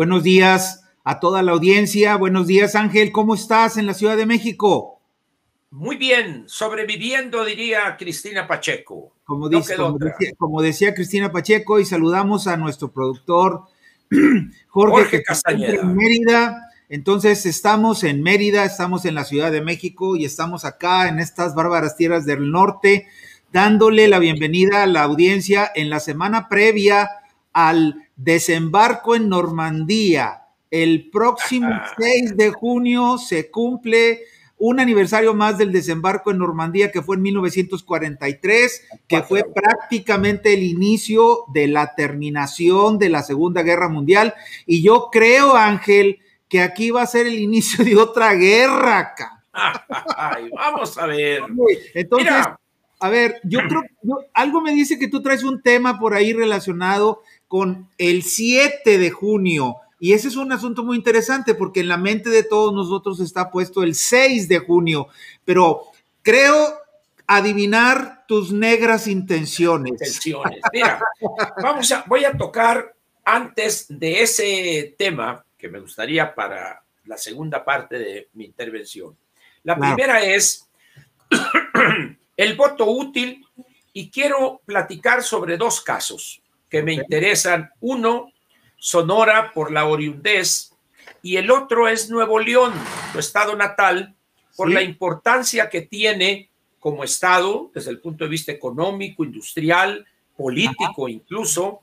Buenos días a toda la audiencia. Buenos días, Ángel. ¿Cómo estás en la Ciudad de México? Muy bien, sobreviviendo, diría Cristina Pacheco. Como, dice, como, decía, Cristina Pacheco, y saludamos a nuestro productor Jorge, Castañeda. En Mérida. Entonces, estamos en Mérida, estamos en la Ciudad de México y estamos acá en estas bárbaras tierras del norte, dándole la bienvenida a la audiencia en la semana previa al desembarco en Normandía. El próximo 6 de junio se cumple un aniversario más del desembarco en Normandía que fue en 1943, que fue prácticamente el inicio de la terminación de la Segunda Guerra Mundial. Y yo creo, Ángel, que aquí va a ser el inicio de otra guerra acá. vamos a ver. Entonces, a ver, yo creo, algo me dice que tú traes un tema por ahí relacionado con el 7 de junio y ese es un asunto muy interesante porque en la mente de todos nosotros está puesto el 6 de junio, pero creo adivinar tus negras intenciones. Intenciones. Mira, vamos a, voy a tocar antes de ese tema que me gustaría para la segunda parte de mi intervención. La primera es el voto útil y quiero platicar sobre dos casos que me interesan. Uno, Sonora por la oriundez y el otro es Nuevo León, tu estado natal, por la importancia que tiene como estado desde el punto de vista económico, industrial, político incluso,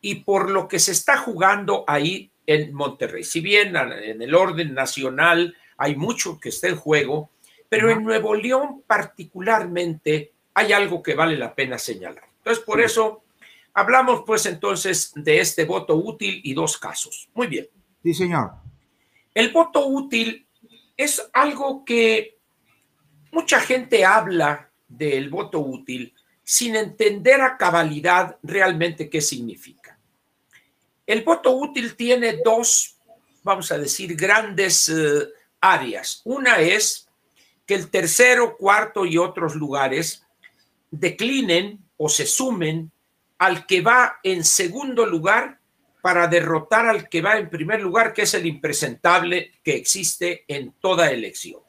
y por lo que se está jugando ahí en Monterrey. Si bien en el orden nacional hay mucho que está en juego, pero en Nuevo León particularmente hay algo que vale la pena señalar. Entonces, por eso Hablamos pues entonces de este voto útil y dos casos. Muy bien. Sí, señor. El voto útil es algo que mucha gente habla del voto útil sin entender a cabalidad realmente qué significa. El voto útil tiene dos, vamos a decir, grandes eh, áreas. Una es que el tercero, cuarto y otros lugares declinen o se sumen al que va en segundo lugar para derrotar al que va en primer lugar, que es el impresentable que existe en toda elección.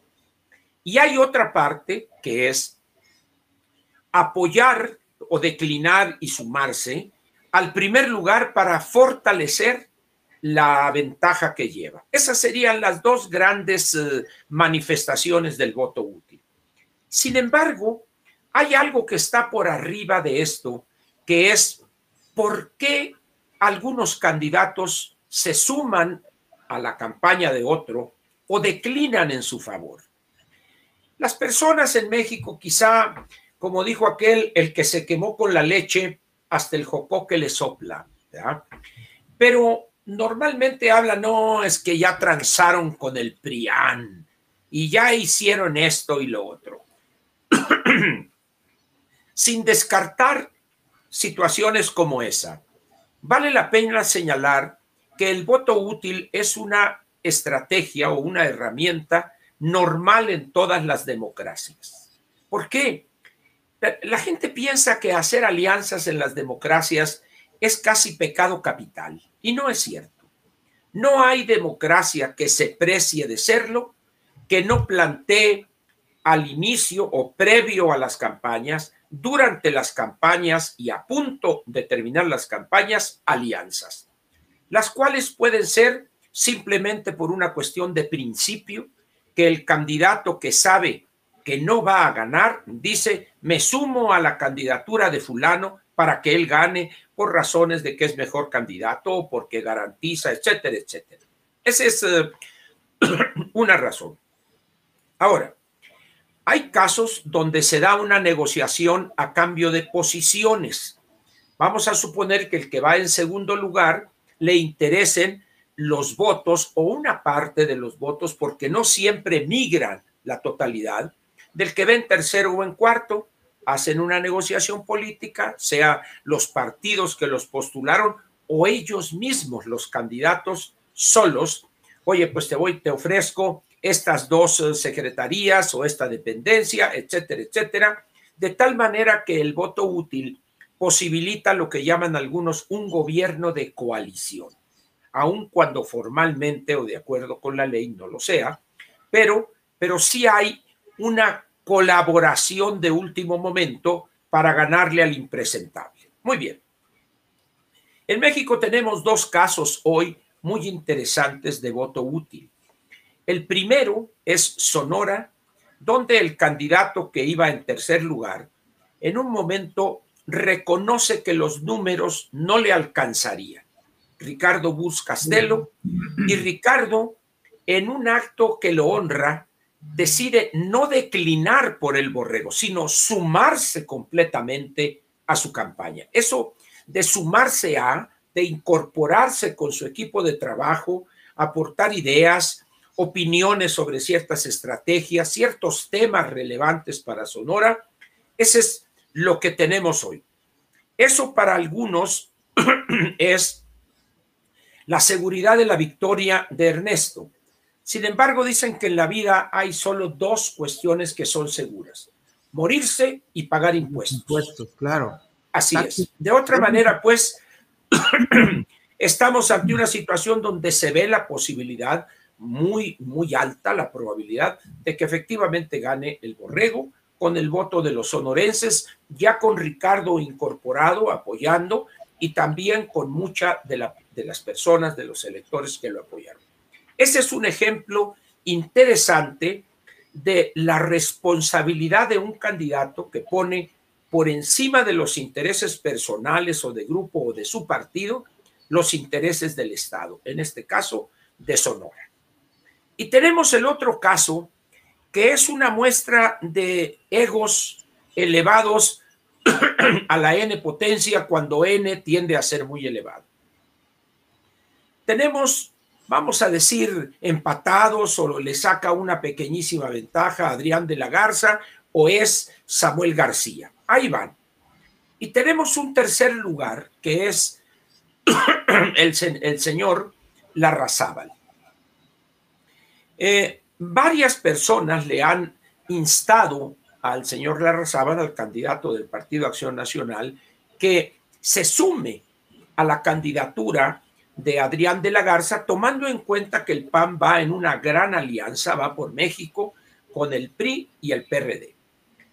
Y hay otra parte que es apoyar o declinar y sumarse al primer lugar para fortalecer la ventaja que lleva. Esas serían las dos grandes eh, manifestaciones del voto útil. Sin embargo, hay algo que está por arriba de esto que es por qué algunos candidatos se suman a la campaña de otro o declinan en su favor. Las personas en México quizá, como dijo aquel, el que se quemó con la leche, hasta el jocó que le sopla, pero normalmente hablan, no, es que ya transaron con el PRIAN y ya hicieron esto y lo otro. Sin descartar situaciones como esa. Vale la pena señalar que el voto útil es una estrategia o una herramienta normal en todas las democracias. ¿Por qué? La gente piensa que hacer alianzas en las democracias es casi pecado capital y no es cierto. No hay democracia que se precie de serlo que no plantee al inicio o previo a las campañas durante las campañas y a punto de terminar las campañas alianzas, las cuales pueden ser simplemente por una cuestión de principio, que el candidato que sabe que no va a ganar dice, me sumo a la candidatura de fulano para que él gane por razones de que es mejor candidato o porque garantiza, etcétera, etcétera. Esa es eh, una razón. Ahora, hay casos donde se da una negociación a cambio de posiciones. Vamos a suponer que el que va en segundo lugar le interesen los votos o una parte de los votos, porque no siempre migran la totalidad, del que va en tercero o en cuarto, hacen una negociación política, sea los partidos que los postularon o ellos mismos, los candidatos solos. Oye, pues te voy, te ofrezco estas dos eh, secretarías o esta dependencia, etcétera, etcétera, de tal manera que el voto útil posibilita lo que llaman algunos un gobierno de coalición. aun cuando formalmente o de acuerdo con la ley no lo sea, pero, pero sí hay una colaboración de último momento para ganarle al impresentable. Muy bien. En México tenemos dos casos hoy muy interesantes de voto útil. El primero es Sonora, donde el candidato que iba en tercer lugar, en un momento reconoce que los números no le alcanzarían. Ricardo Bus Castelo y Ricardo, en un acto que lo honra, decide no declinar por el borrego, sino sumarse completamente a su campaña. Eso de sumarse a, de incorporarse con su equipo de trabajo, aportar ideas, opiniones sobre ciertas estrategias, ciertos temas relevantes para Sonora, ese es lo que tenemos hoy. Eso para algunos es la seguridad de la victoria de Ernesto. Sin embargo, dicen que en la vida hay solo dos cuestiones que son seguras, morirse y pagar impuestos. Impuestos, claro. Así es. De otra manera, pues, estamos ante una situación donde se ve la posibilidad muy, muy alta, la probabilidad de que efectivamente gane el borrego con el voto de los sonorenses, ya con Ricardo incorporado, apoyando, y también con mucha de, la, de las personas, de los electores que lo apoyaron. Ese es un ejemplo interesante de la responsabilidad de un candidato que pone por encima de los intereses personales o de grupo o de su partido los intereses del Estado, en este caso de Sonora. Y tenemos el otro caso que es una muestra de egos elevados a la n potencia cuando n tiende a ser muy elevado. Tenemos, vamos a decir, empatados o le saca una pequeñísima ventaja a Adrián de la Garza o es Samuel García. Ahí van. Y tenemos un tercer lugar que es el, el señor Larrazábal. Eh, varias personas le han instado al señor Larrazábal, al candidato del Partido Acción Nacional, que se sume a la candidatura de Adrián de la Garza, tomando en cuenta que el PAN va en una gran alianza, va por México con el PRI y el PRD,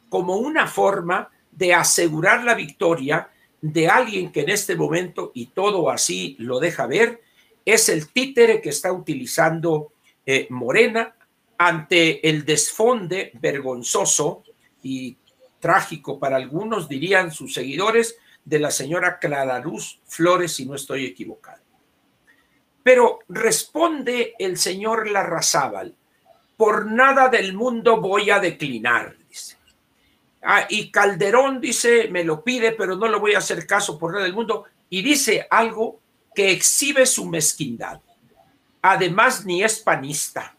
como una forma de asegurar la victoria de alguien que en este momento, y todo así lo deja ver, es el títere que está utilizando eh, Morena ante el desfonde vergonzoso y trágico para algunos, dirían sus seguidores, de la señora Clara Luz Flores, si no estoy equivocado. Pero responde el señor Larrazábal, por nada del mundo voy a declinar, dice. Ah, y Calderón dice, me lo pide, pero no lo voy a hacer caso por nada del mundo, y dice algo que exhibe su mezquindad. Además, ni es panista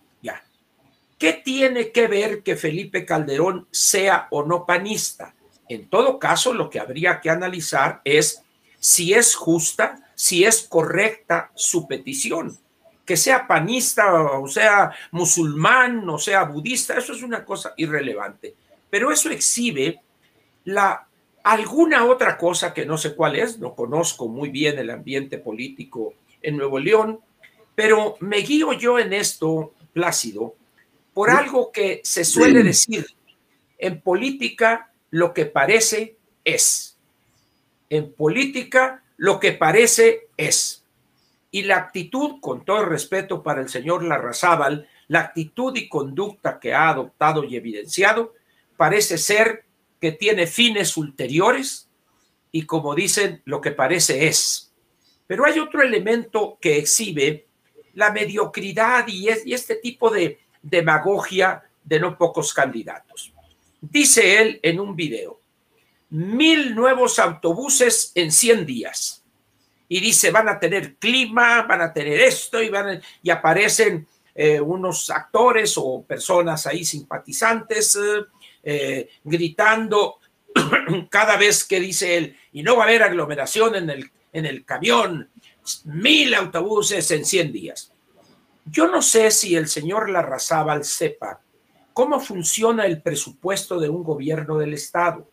¿Qué tiene que ver que Felipe Calderón sea o no panista? En todo caso, lo que habría que analizar es si es justa, si es correcta su petición. Que sea panista o sea musulmán o sea budista, eso es una cosa irrelevante. Pero eso exhibe la alguna otra cosa que no sé cuál es, no conozco muy bien el ambiente político en Nuevo León, pero me guío yo en esto, Plácido, por algo que se suele decir, en política lo que parece es. En política lo que parece es. Y la actitud, con todo respeto para el señor Larrazábal, la actitud y conducta que ha adoptado y evidenciado, parece ser que tiene fines ulteriores y como dicen, lo que parece es. Pero hay otro elemento que exhibe la mediocridad y, este tipo de, demagogia de no pocos candidatos. Dice él en un video, mil nuevos autobuses en 100 días. Y dice, van a tener clima, van a tener esto y, van y aparecen eh, unos actores o personas ahí simpatizantes eh, gritando cada vez que dice él, y no va a haber aglomeración en el, en el camión, mil autobuses en 100 días. Yo no sé si el señor Larrazábal sepa cómo funciona el presupuesto de un gobierno del Estado.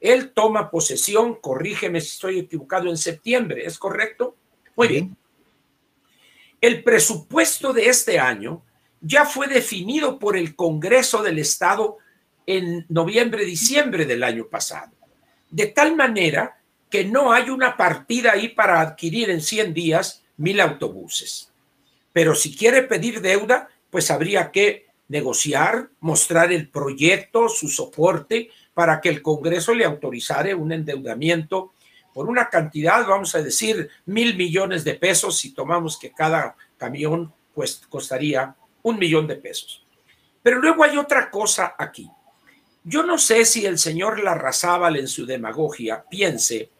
Él toma posesión, corrígeme si estoy equivocado, en septiembre, ¿es correcto? Muy bien. el presupuesto de este año ya fue definido por el Congreso del Estado en noviembre, diciembre del año pasado. De tal manera que no hay una partida ahí para adquirir en 100 días mil autobuses. Pero si quiere pedir deuda, pues habría que negociar, mostrar el proyecto, su soporte, para que el Congreso le autorizara un endeudamiento por una cantidad, vamos a decir, mil millones de pesos, si tomamos que cada camión pues, costaría un millón de pesos. Pero luego hay otra cosa aquí. Yo no sé si el señor Larrazábal en su demagogia piense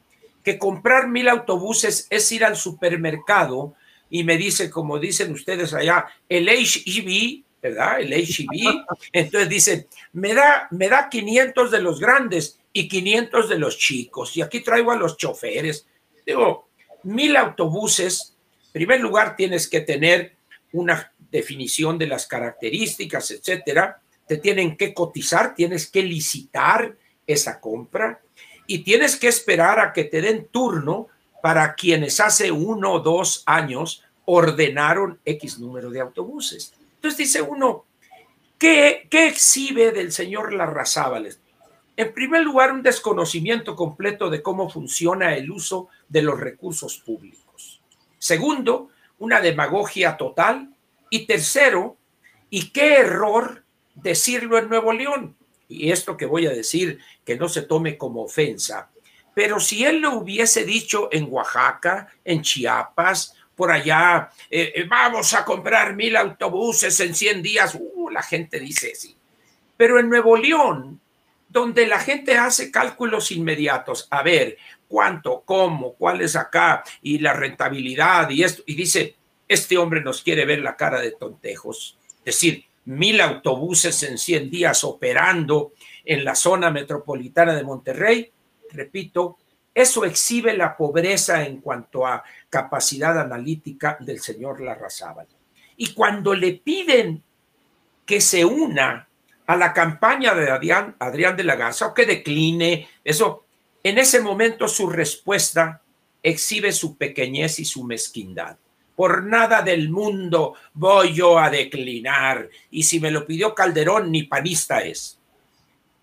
que comprar mil autobuses es ir al supermercado y me dice, como dicen ustedes allá, el HEV, ¿verdad? El HEV. Entonces dice, me da, me da 500 de los grandes y 500 de los chicos. Y aquí traigo a los choferes. Digo, mil autobuses, en primer lugar tienes que tener una definición de las características, etcétera. Te tienen que cotizar, tienes que licitar esa compra y tienes que esperar a que te den turno para quienes hace uno o dos años ordenaron X número de autobuses. Entonces dice uno, ¿qué, exhibe del señor Larrazábales? En primer lugar, un desconocimiento completo de cómo funciona el uso de los recursos públicos. Segundo, una demagogia total. Y tercero, y qué error decirlo en Nuevo León. Y esto que voy a decir, que no se tome como ofensa. Pero si él lo hubiese dicho en Oaxaca, en Chiapas, por allá, eh, eh, vamos a comprar mil autobuses en 100 días, uh, la gente dice sí. Pero en Nuevo León, donde la gente hace cálculos inmediatos, a ver cuánto, cómo, cuál es acá y la rentabilidad y esto, y dice, este hombre nos quiere ver la cara de tontejos, es decir, mil autobuses en 100 días operando en la zona metropolitana de Monterrey, repito, eso exhibe la pobreza en cuanto a capacidad analítica del señor Larrazábal. Y cuando le piden que se una a la campaña de Adrián, Adrián de la Garza o que decline, eso, en ese momento su respuesta exhibe su pequeñez y su mezquindad. Por nada del mundo voy yo a declinar. Y si me lo pidió Calderón, ni panista es.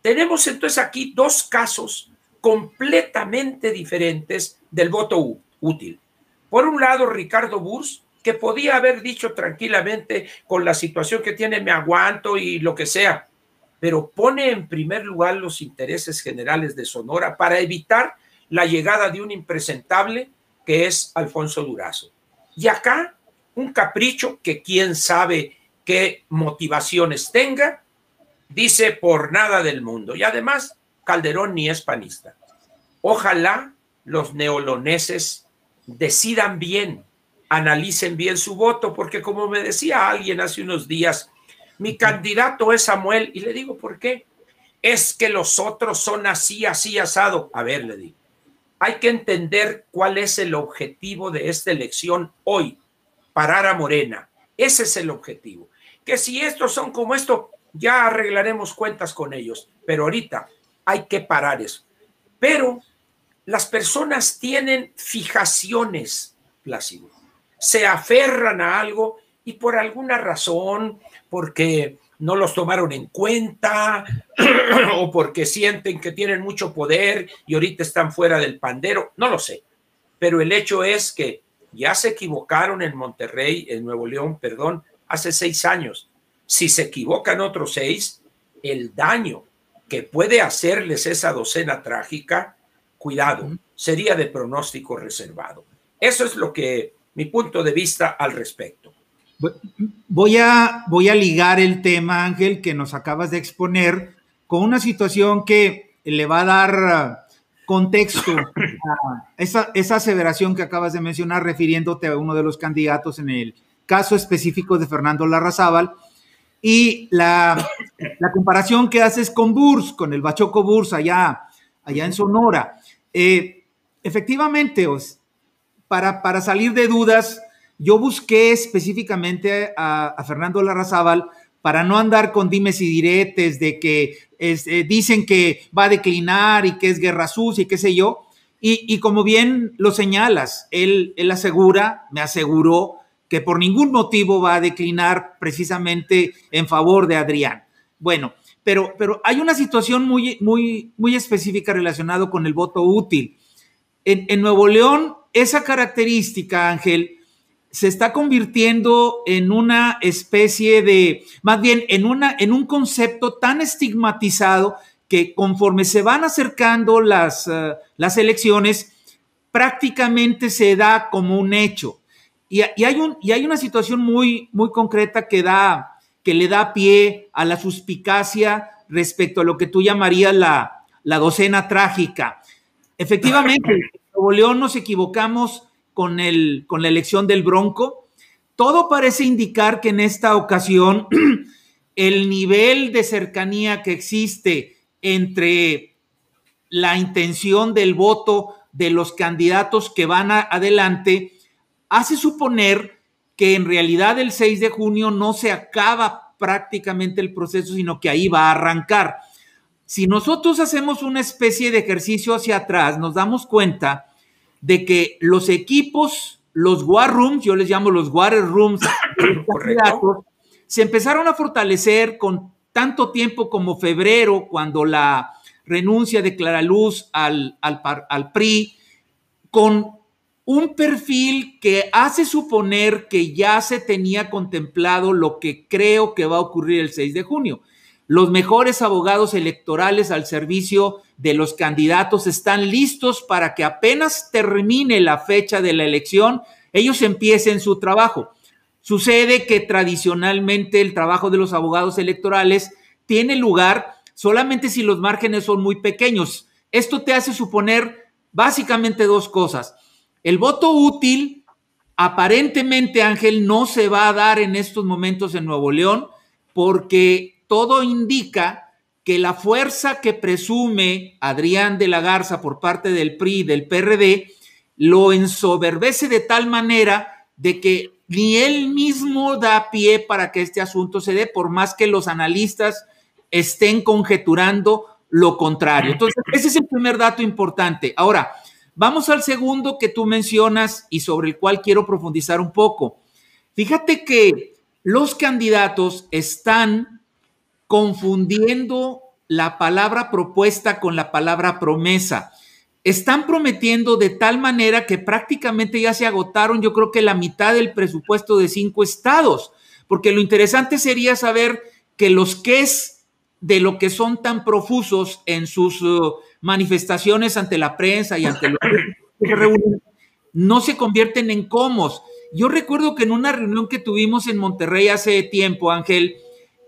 Tenemos entonces aquí dos casos completamente diferentes del voto útil. Por un lado, Ricardo Burs, que podía haber dicho tranquilamente con la situación que tiene, me aguanto y lo que sea, pero pone en primer lugar los intereses generales de Sonora para evitar la llegada de un impresentable que es Alfonso Durazo. Y acá, un capricho que quién sabe qué motivaciones tenga, dice por nada del mundo. Y además, Calderón ni es panista. Ojalá los neoloneses decidan bien, analicen bien su voto, porque como me decía alguien hace unos días, mi candidato es Samuel, y le digo, ¿por qué? Es que los otros son así, así, asado. A ver, le digo, hay que entender cuál es el objetivo de esta elección hoy, parar a Morena. Ese es el objetivo. Que si estos son como esto, ya arreglaremos cuentas con ellos, pero ahorita hay que parar eso. Pero las personas tienen fijaciones, Plácido. Se aferran a algo y por alguna razón, porque no los tomaron en cuenta o porque sienten que tienen mucho poder y ahorita están fuera del pandero, no lo sé. Pero el hecho es que ya se equivocaron en Monterrey, en Nuevo León, perdón, hace seis años. Si se equivocan otros seis, el daño que puede hacerles esa docena trágica, cuidado, sería de pronóstico reservado. Eso es lo que mi punto de vista al respecto. Voy a, voy a ligar el tema, Ángel, que nos acabas de exponer con una situación que le va a dar contexto a esa, esa aseveración que acabas de mencionar refiriéndote a uno de los candidatos en el caso específico de Fernando Larrazábal, y la, comparación que haces con Burs, con el Bachoco Burs allá, allá en Sonora. Eh, efectivamente, para, para salir de dudas, yo busqué específicamente a, Fernando Larrazábal para no andar con dimes y diretes de que eh, dicen que va a declinar y que es guerra sucia y qué sé yo. Y, como bien lo señalas, él, él asegura, me aseguró que por ningún motivo va a declinar precisamente en favor de Adrián. Bueno, pero, pero hay una situación muy, muy, muy específica relacionada con el voto útil. En Nuevo León, esa característica, Ángel, se está convirtiendo en una especie de, más bien, en, una, en un concepto tan estigmatizado que conforme se van acercando las, uh, las elecciones, prácticamente se da como un hecho. Y, y, hay, un, y hay una situación muy, muy concreta que, da, que le da pie a la suspicacia respecto a lo que tú llamarías la, la docena trágica. Efectivamente, en Nuevo León nos equivocamos con, el, con la elección del Bronco. Todo parece indicar que en esta ocasión el nivel de cercanía que existe entre la intención del voto de los candidatos que van adelante hace suponer que en realidad el 6 de junio no se acaba prácticamente el proceso, sino que ahí va a arrancar. Si nosotros hacemos una especie de ejercicio hacia atrás, nos damos cuenta de que los equipos, los war rooms, yo les llamo los water rooms, se empezaron a fortalecer con tanto tiempo como febrero, cuando la renuncia de Clara Luz al, al, al PRI, con un perfil que hace suponer que ya se tenía contemplado lo que creo que va a ocurrir el 6 de junio. Los mejores abogados electorales al servicio de los candidatos están listos para que apenas termine la fecha de la elección, ellos empiecen su trabajo. Sucede que tradicionalmente el trabajo de los abogados electorales tiene lugar solamente si los márgenes son muy pequeños. Esto te hace suponer básicamente dos cosas. El voto útil, aparentemente, Ángel, no se va a dar en estos momentos en Nuevo León porque todo indica que la fuerza que presume Adrián de la Garza por parte del PRI y del PRD lo ensoberbece de tal manera de que ni él mismo da pie para que este asunto se dé, por más que los analistas estén conjeturando lo contrario. Entonces, ese es el primer dato importante. Ahora, vamos al segundo que tú mencionas y sobre el cual quiero profundizar un poco. Fíjate que los candidatos están confundiendo la palabra propuesta con la palabra promesa. Están prometiendo de tal manera que prácticamente ya se agotaron, yo creo que la mitad del presupuesto de cinco estados, porque lo interesante sería saber que los que es de lo que son tan profusos en sus uh, manifestaciones ante la prensa y ante los que reúnen, no se convierten en comos. Yo recuerdo que en una reunión que tuvimos en Monterrey hace tiempo, Ángel,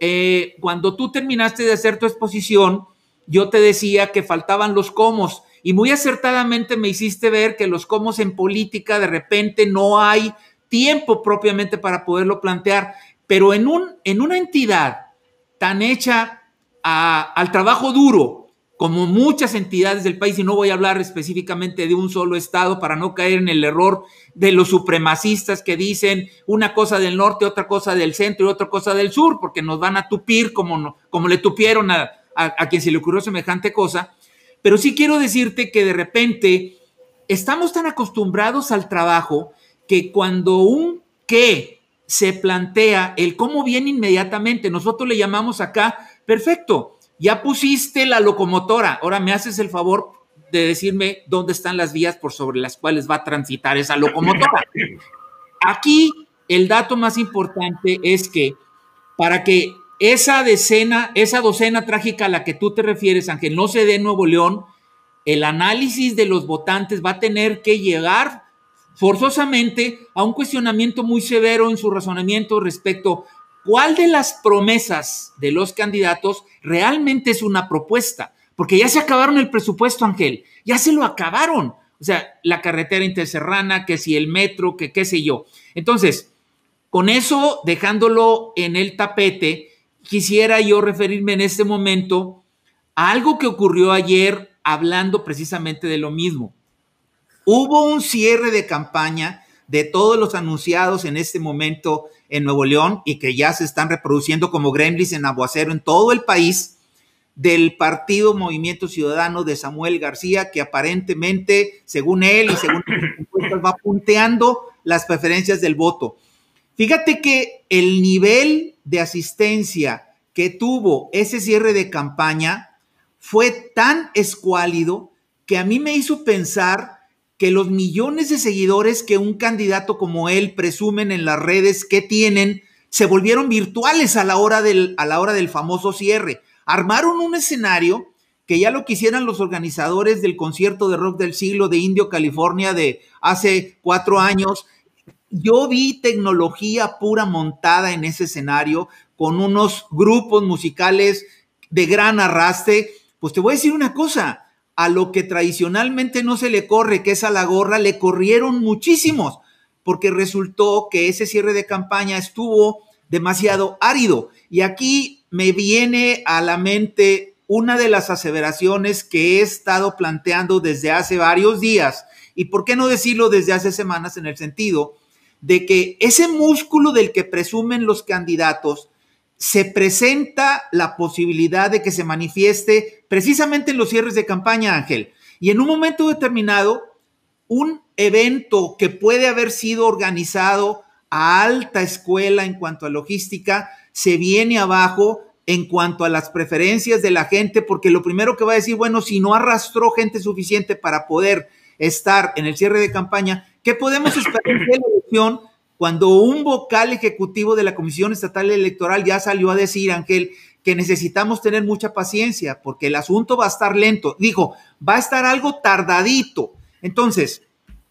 eh, cuando tú terminaste de hacer tu exposición, yo te decía que faltaban los comos y muy acertadamente me hiciste ver que los comos en política de repente no hay tiempo propiamente para poderlo plantear, pero en, un, en una entidad tan hecha a, al trabajo duro, como muchas entidades del país, y no voy a hablar específicamente de un solo estado para no caer en el error de los supremacistas que dicen una cosa del norte, otra cosa del centro y otra cosa del sur, porque nos van a tupir como, como le tupieron a, a, a quien se le ocurrió semejante cosa. Pero sí quiero decirte que de repente estamos tan acostumbrados al trabajo que cuando un qué se plantea, el cómo viene inmediatamente, nosotros le llamamos acá, perfecto, ya pusiste la locomotora, ahora me haces el favor de decirme dónde están las vías por sobre las cuales va a transitar esa locomotora. Aquí el dato más importante es que para que esa decena, esa docena trágica a la que tú te refieres, aunque no se dé en Nuevo León, el análisis de los votantes va a tener que llegar forzosamente a un cuestionamiento muy severo en su razonamiento respecto cuál de las promesas de los candidatos realmente es una propuesta, porque ya se acabaron el presupuesto, Ángel, ya se lo acabaron. O sea, la carretera interserrana, que si el metro, que qué sé yo. Entonces, con eso, dejándolo en el tapete, quisiera yo referirme en este momento a algo que ocurrió ayer hablando precisamente de lo mismo. Hubo un cierre de campaña de todos los anunciados en este momento en Nuevo León y que ya se están reproduciendo como gremlins en aguacero en todo el país del partido Movimiento Ciudadano de Samuel García, que aparentemente, según él y según va punteando las preferencias del voto. Fíjate que el nivel de asistencia que tuvo ese cierre de campaña fue tan escuálido que a mí me hizo pensar que los millones de seguidores que un candidato como él presumen en las redes que tienen se volvieron virtuales a la hora del, a la hora del famoso cierre. Armaron un escenario que ya lo quisieran los organizadores del concierto de rock del siglo de Indio, California, de hace cuatro años. Yo vi tecnología pura montada en ese escenario con unos grupos musicales de gran arrastre. Pues te voy a decir una cosa, a lo que tradicionalmente no se le corre, que es a la gorra, le corrieron muchísimos, porque resultó que ese cierre de campaña estuvo demasiado árido. Y aquí me viene a la mente una de las aseveraciones que he estado planteando desde hace varios días, y por qué no decirlo desde hace semanas en el sentido de que ese músculo del que presumen los candidatos se presenta la posibilidad de que se manifieste precisamente en los cierres de campaña, Ángel. Y en un momento determinado, un evento que puede haber sido organizado a alta escuela en cuanto a logística, se viene abajo en cuanto a las preferencias de la gente, porque lo primero que va a decir, bueno, si no arrastró gente suficiente para poder estar en el cierre de campaña, ¿qué podemos esperar de la elección cuando un vocal ejecutivo de la Comisión Estatal Electoral ya salió a decir, Ángel, que necesitamos tener mucha paciencia porque el asunto va a estar lento? Dijo, va a estar algo tardadito. Entonces,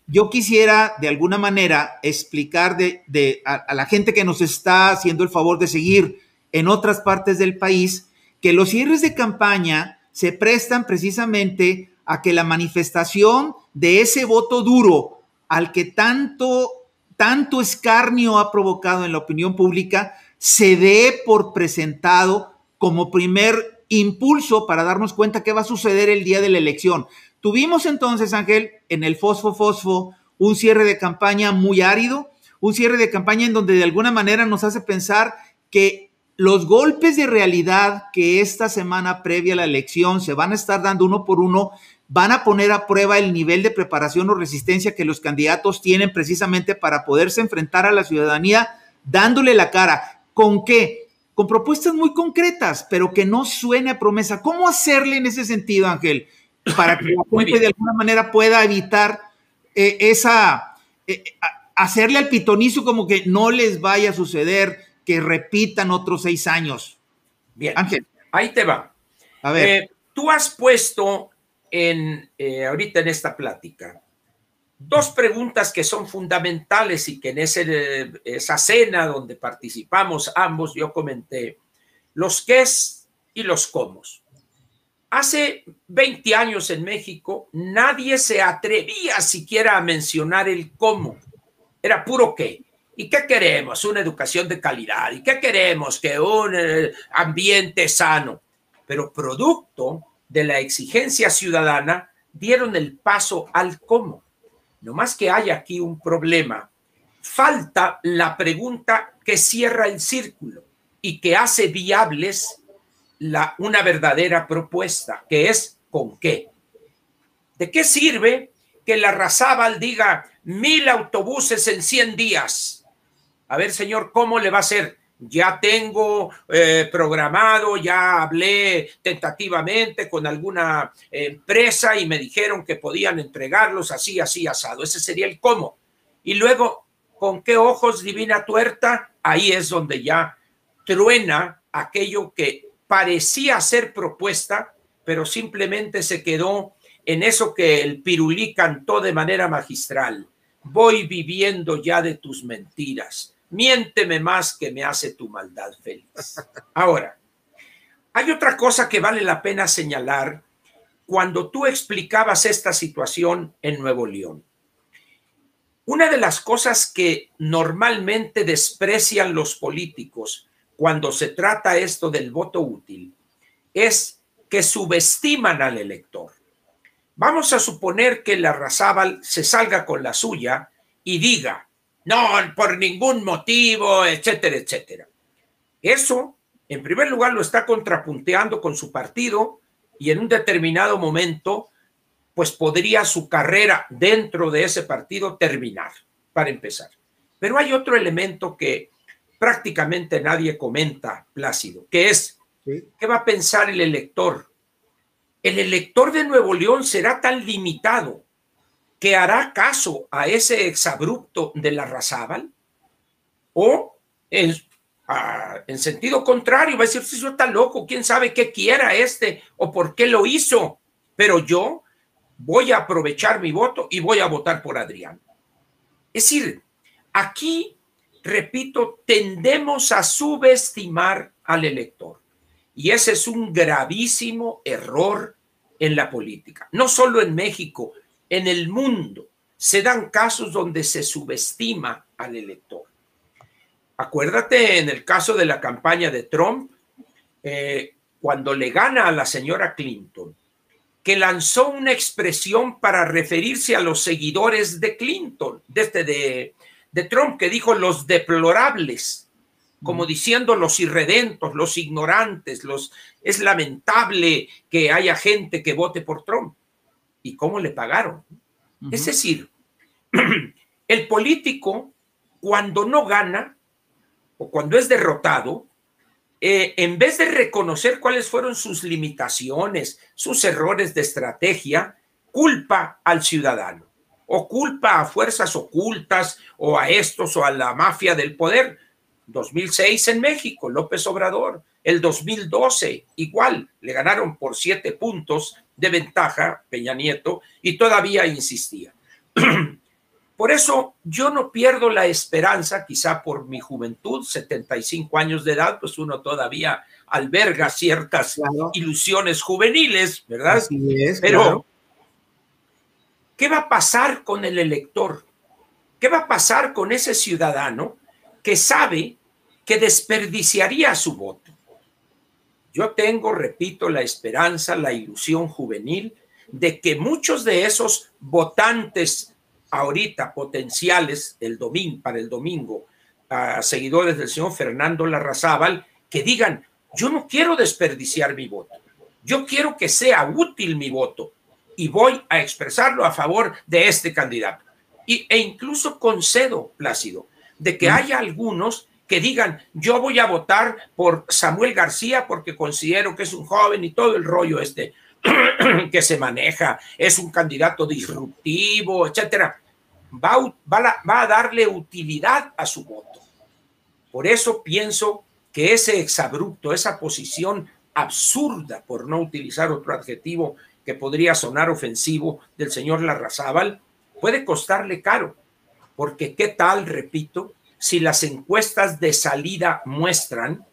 yo quisiera de alguna manera explicar a la gente que nos está haciendo el favor de seguir en otras partes del país, que los cierres de campaña se prestan precisamente a que la manifestación de ese voto duro al que tanto, tanto escarnio ha provocado en la opinión pública, se dé por presentado como primer impulso para darnos cuenta qué va a suceder el día de la elección. Tuvimos entonces, Ángel, en el Fosfo Fosfo, un cierre de campaña muy árido, un cierre de campaña en donde de alguna manera nos hace pensar que los golpes de realidad que esta semana previa a la elección se van a estar dando uno por uno van a poner a prueba el nivel de preparación o resistencia que los candidatos tienen precisamente para poderse enfrentar a la ciudadanía dándole la cara. ¿Con qué? Con propuestas muy concretas, pero que no suene a promesa. ¿Cómo hacerle en ese sentido, Ángel? Para que la gente de alguna manera pueda evitar eh, esa, eh, hacerle al pitonizo como que no les vaya a suceder que repitan otros seis años. Bien, Ángel. Ahí te va. A ver. Eh, tú has puesto en, eh, ahorita en esta plática dos preguntas que son fundamentales y que en ese, esa cena donde participamos ambos yo comenté los qué es y los cómo. Hace 20 años en México nadie se atrevía siquiera a mencionar el cómo. Era puro qué. ¿Y qué queremos? Una educación de calidad. ¿Y qué queremos? Que un eh, ambiente sano. Pero producto de la exigencia ciudadana, dieron el paso al cómo. No más que hay aquí un problema. Falta la pregunta que cierra el círculo y que hace viables la, una verdadera propuesta, que es ¿con qué? ¿De qué sirve que la Razábal diga mil autobuses en 100 días? a ver, señor, ¿cómo le va a hacer? Ya tengo eh, programado, ya hablé tentativamente con alguna empresa y me dijeron que podían entregarlos así, así, asado. Ese sería el cómo. Y luego, ¿con qué ojos divina tuerta? Ahí es donde ya truena aquello que parecía ser propuesta, pero simplemente se quedó en eso que el pirulí cantó de manera magistral. Voy viviendo ya de tus mentiras miénteme más que me hace tu maldad feliz. Ahora, hay otra cosa que vale la pena señalar cuando tú explicabas esta situación en Nuevo León. Una de las cosas que normalmente desprecian los políticos cuando se trata esto del voto útil es que subestiman al elector. Vamos a suponer que la Razábal se salga con la suya y diga, no, por ningún motivo, etcétera, etcétera. Eso, en primer lugar, lo está contrapunteando con su partido y en un determinado momento, pues podría su carrera dentro de ese partido terminar, para empezar. Pero hay otro elemento que prácticamente nadie comenta, Plácido, que es, ¿qué va a pensar el elector? El elector de Nuevo León será tan limitado que hará caso a ese exabrupto de la Razábal o en, en sentido contrario va a decir, si eso está loco, quién sabe qué quiera este o por qué lo hizo, pero yo voy a aprovechar mi voto y voy a votar por Adrián. Es decir, aquí, repito, tendemos a subestimar al elector. Y ese es un gravísimo error en la política. No solo en México, en el mundo se dan casos donde se subestima al elector. Acuérdate en el caso de la campaña de Trump, eh, cuando le gana a la señora Clinton, que lanzó una expresión para referirse a los seguidores de Clinton, desde de, de Trump, que dijo los deplorables, como diciendo los irredentos, los ignorantes, los es lamentable que haya gente que vote por Trump. ¿Y cómo le pagaron? Es decir, el político cuando no gana o cuando es derrotado, eh, en vez de reconocer cuáles fueron sus limitaciones, sus errores de estrategia, culpa al ciudadano o culpa a fuerzas ocultas o a estos o a la mafia del poder. 2006 en México, López Obrador. El 2012, igual, le ganaron por siete puntos de ventaja Peña Nieto y todavía insistía. Por eso yo no pierdo la esperanza, quizá por mi juventud, 75 años de edad, pues uno todavía alberga ciertas ilusiones juveniles, ¿verdad? Así es, Pero, ¿qué va a pasar con el elector? ¿Qué va a pasar con ese ciudadano que sabe que desperdiciaría su voto? Yo tengo, repito, la esperanza, la ilusión juvenil de que muchos de esos votantes ahorita potenciales el domingo, para el domingo, a seguidores del señor Fernando Larrazábal, que digan, yo no quiero desperdiciar mi voto, yo quiero que sea útil mi voto y voy a expresarlo a favor de este candidato. Y, e incluso concedo, Plácido, de que haya algunos que digan, yo voy a votar por Samuel García porque considero que es un joven y todo el rollo este que se maneja, es un candidato disruptivo, etcétera, va, va a darle utilidad a su voto. Por eso pienso que ese exabrupto, esa posición absurda, por no utilizar otro adjetivo que podría sonar ofensivo, del señor Larrazábal, puede costarle caro. Porque qué tal, repito, si las encuestas de salida muestran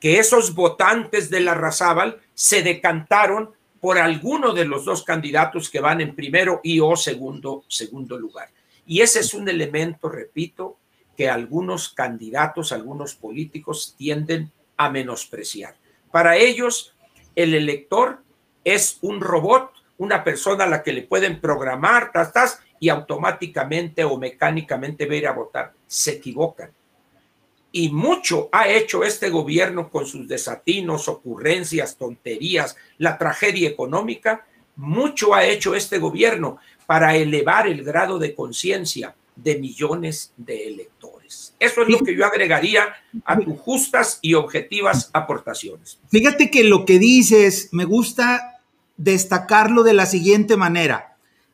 que esos votantes de Larrazábal se decantaron por alguno de los dos candidatos que van en primero y o segundo, segundo lugar. Y ese es un elemento, repito, que algunos candidatos, algunos políticos tienden a menospreciar. Para ellos, el elector es un robot, una persona a la que le pueden programar, tas, y automáticamente o mecánicamente va a votar. Se equivocan. Y mucho ha hecho este gobierno con sus desatinos, ocurrencias, tonterías, la tragedia económica. Mucho ha hecho este gobierno para elevar el grado de conciencia de millones de electores. Eso es lo que yo agregaría a tus justas y objetivas aportaciones. Fíjate que lo que dices me gusta destacarlo de la siguiente manera.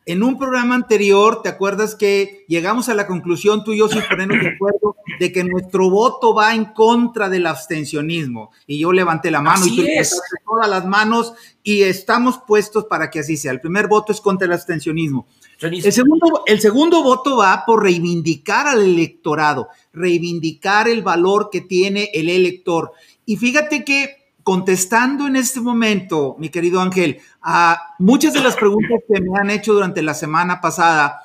En un programa anterior, ¿te acuerdas que llegamos a la conclusión, tú y yo sin ponernos de acuerdo, de que nuestro voto va en contra del abstencionismo? Y yo levanté la mano y tú levantaste todas las manos y estamos puestos para que así sea. El primer voto es contra el abstencionismo. El segundo, el segundo voto va por reivindicar al electorado, reivindicar el valor que tiene el elector. Y fíjate que contestando en este momento, mi querido Ángel, a muchas de las preguntas que me han hecho durante la semana pasada.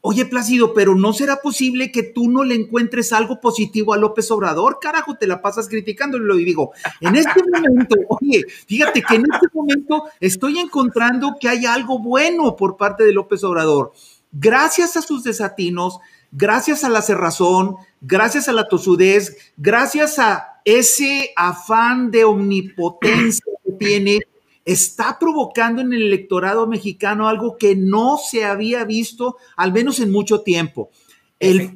Oye, Plácido, pero ¿no será posible que tú no le encuentres algo positivo a López Obrador? Carajo, te la pasas criticándolo y digo, en este momento, oye, fíjate que en este momento estoy encontrando que hay algo bueno por parte de López Obrador. Gracias a sus desatinos, gracias a la cerrazón, gracias a la tosudez, gracias a ese afán de omnipotencia que tiene está provocando en el electorado mexicano algo que no se había visto, al menos en mucho tiempo. El,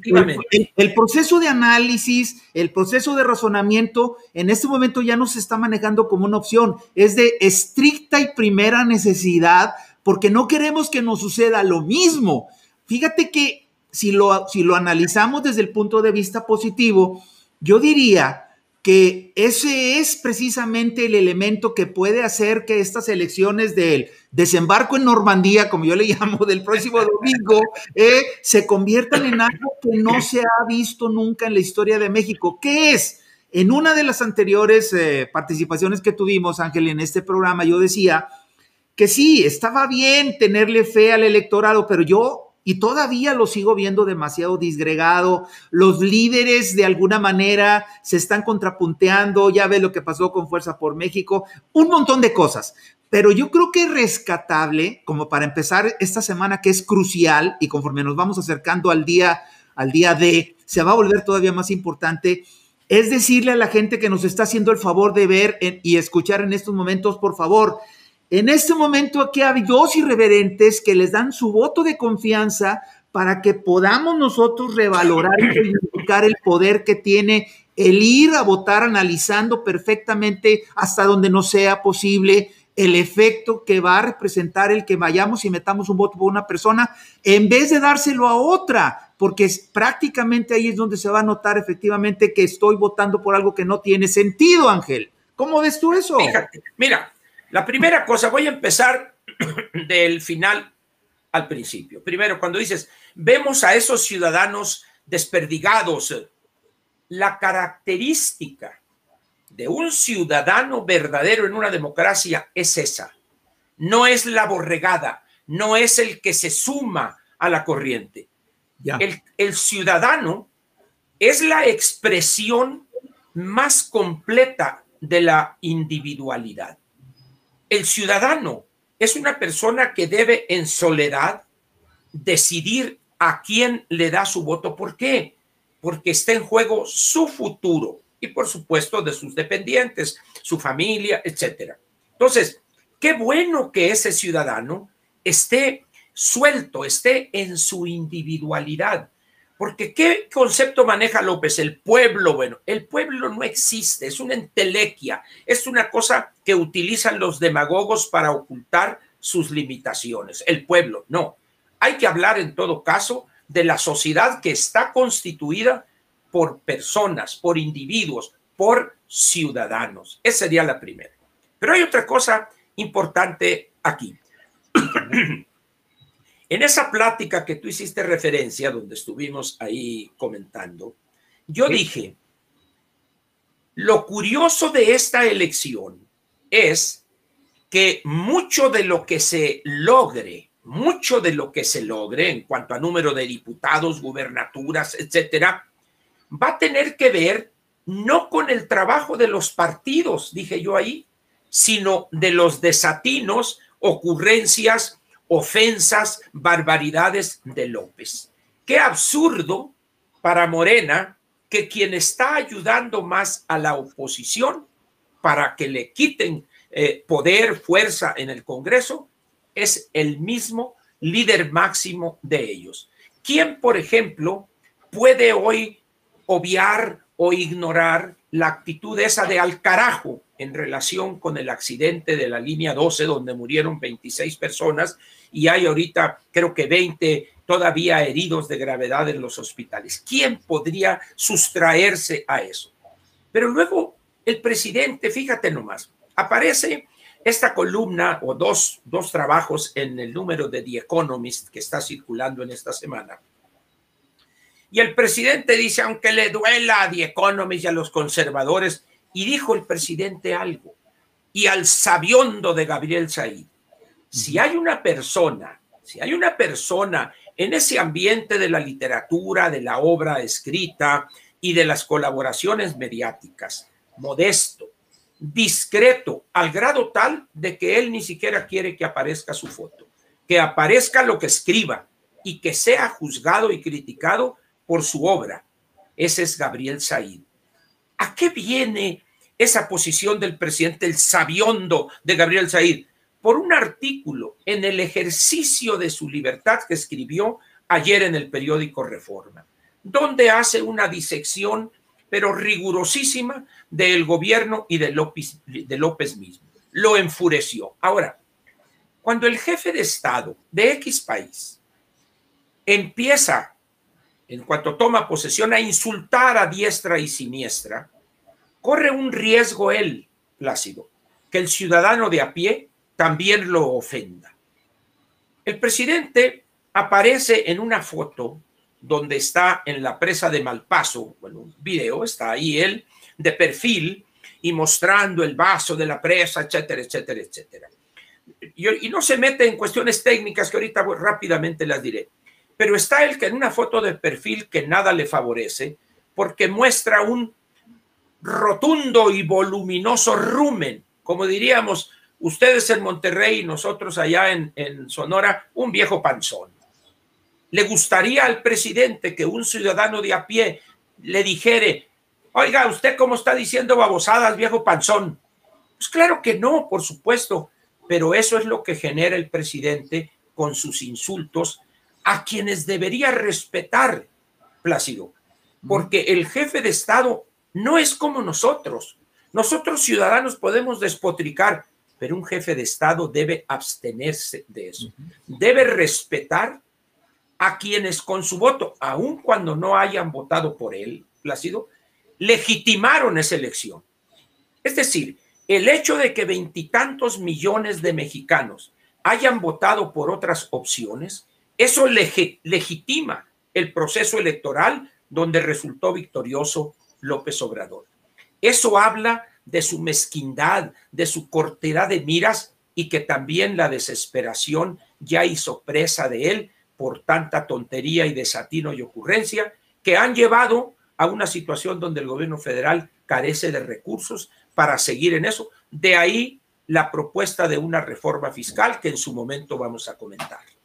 el, proceso de análisis, el proceso de razonamiento, en este momento ya no se está manejando como una opción, es de estricta y primera necesidad, porque no queremos que nos suceda lo mismo. Fíjate que si lo, si lo analizamos desde el punto de vista positivo, yo diría que ese es precisamente el elemento que puede hacer que estas elecciones del desembarco en Normandía, como yo le llamo, del próximo domingo, eh, se conviertan en algo que no se ha visto nunca en la historia de México. ¿Qué es? En una de las anteriores eh, participaciones que tuvimos, Ángel, en este programa, yo decía que sí, estaba bien tenerle fe al electorado, pero yo y todavía lo sigo viendo demasiado disgregado. Los líderes de alguna manera se están contrapunteando, ya ves lo que pasó con Fuerza por México, un montón de cosas. Pero yo creo que es rescatable, como para empezar esta semana que es crucial y conforme nos vamos acercando al día, al día de, se va a volver todavía más importante, es decirle a la gente que nos está haciendo el favor de ver y escuchar en estos momentos, por favor, en este momento aquí hay dos irreverentes que les dan su voto de confianza para que podamos nosotros revalorar y reivindicar el poder que tiene el ir a votar analizando perfectamente hasta donde no sea posible el efecto que va a representar el que vayamos y metamos un voto por una persona en vez de dárselo a otra, porque es, prácticamente ahí es donde se va a notar efectivamente que estoy votando por algo que no tiene sentido, Ángel. ¿Cómo ves tú eso? Fíjate, mira, la primera cosa, voy a empezar del final al principio. Primero, cuando dices, vemos a esos ciudadanos desperdigados, la característica de un ciudadano verdadero en una democracia es esa. No es la borregada, no es el que se suma a la corriente. El, el ciudadano es la expresión más completa de la individualidad. El ciudadano es una persona que debe en soledad decidir a quién le da su voto. ¿Por qué? Porque está en juego su futuro y por supuesto de sus dependientes, su familia, etcétera. Entonces, qué bueno que ese ciudadano esté suelto, esté en su individualidad, porque ¿qué concepto maneja López? El pueblo, bueno, el pueblo no existe, es una entelequia, es una cosa que utilizan los demagogos para ocultar sus limitaciones. El pueblo, no. Hay que hablar en todo caso de la sociedad que está constituida por personas, por individuos, por ciudadanos. Esa sería la primera. Pero hay otra cosa importante aquí. En esa plática que tú hiciste referencia, donde estuvimos ahí comentando, yo dije, lo curioso de esta elección es que mucho de lo que se logre, mucho de lo que se logre en cuanto a número de diputados, gubernaturas, etcétera, va a tener que ver no con el trabajo de los partidos, dije yo ahí, sino de los desatinos, ocurrencias ofensas, barbaridades de López. Qué absurdo para Morena que quien está ayudando más a la oposición para que le quiten eh, poder, fuerza en el Congreso, es el mismo líder máximo de ellos. ¿Quién, por ejemplo, puede hoy obviar o ignorar la actitud esa de al carajo en relación con el accidente de la línea 12 donde murieron 26 personas y hay ahorita creo que 20 todavía heridos de gravedad en los hospitales. ¿Quién podría sustraerse a eso? Pero luego el presidente, fíjate nomás, aparece esta columna o dos, dos trabajos en el número de The Economist que está circulando en esta semana. Y el presidente dice, aunque le duela a The Economist y a los conservadores, y dijo el presidente algo, y al sabiondo de Gabriel Said, si hay una persona, si hay una persona en ese ambiente de la literatura, de la obra escrita y de las colaboraciones mediáticas, modesto, discreto, al grado tal de que él ni siquiera quiere que aparezca su foto, que aparezca lo que escriba y que sea juzgado y criticado por su obra. Ese es Gabriel Said. ¿A qué viene esa posición del presidente, el sabiondo de Gabriel Said? por un artículo en el ejercicio de su libertad que escribió ayer en el periódico Reforma. donde hace una disección, pero rigurosísima, del gobierno y de López, de López mismo. Lo enfureció. Ahora, cuando el jefe de Estado de X país empieza, en cuanto toma posesión, a insultar a diestra y siniestra, corre un riesgo él, Plácido, que el ciudadano de a pie también lo ofenda. El presidente aparece en una foto donde está en la presa de Malpaso, bueno, un video, está ahí él de perfil y mostrando el vaso de la presa, etcétera, etcétera, etcétera. Y, no se mete en cuestiones técnicas que ahorita rápidamente las diré, pero está él que en una foto de perfil que nada le favorece porque muestra un rotundo y voluminoso rumen, como diríamos ustedes en Monterrey y nosotros allá en, en Sonora, un viejo panzón. ¿Le gustaría al presidente que un ciudadano de a pie le dijere, oiga, usted cómo está diciendo babosadas, viejo panzón? Pues claro que no, por supuesto, pero eso es lo que genera el presidente con sus insultos a quienes debería respetar, Plácido, porque el jefe de Estado no es como nosotros. Nosotros ciudadanos podemos despotricar, pero un jefe de Estado debe abstenerse de eso. Debe respetar a quienes con su voto, aun cuando no hayan votado por él, Plácido, legitimaron esa elección. Es decir, el hecho de que veintitantos millones de mexicanos hayan votado por otras opciones, eso legitima el proceso electoral donde resultó victorioso López Obrador. Eso habla de su mezquindad, de su cortedad de miras y que también la desesperación ya hizo presa de él por tanta tontería y desatino y ocurrencia que han llevado a una situación donde el gobierno federal carece de recursos para seguir en eso. De ahí la propuesta de una reforma fiscal que en su momento vamos a comentar.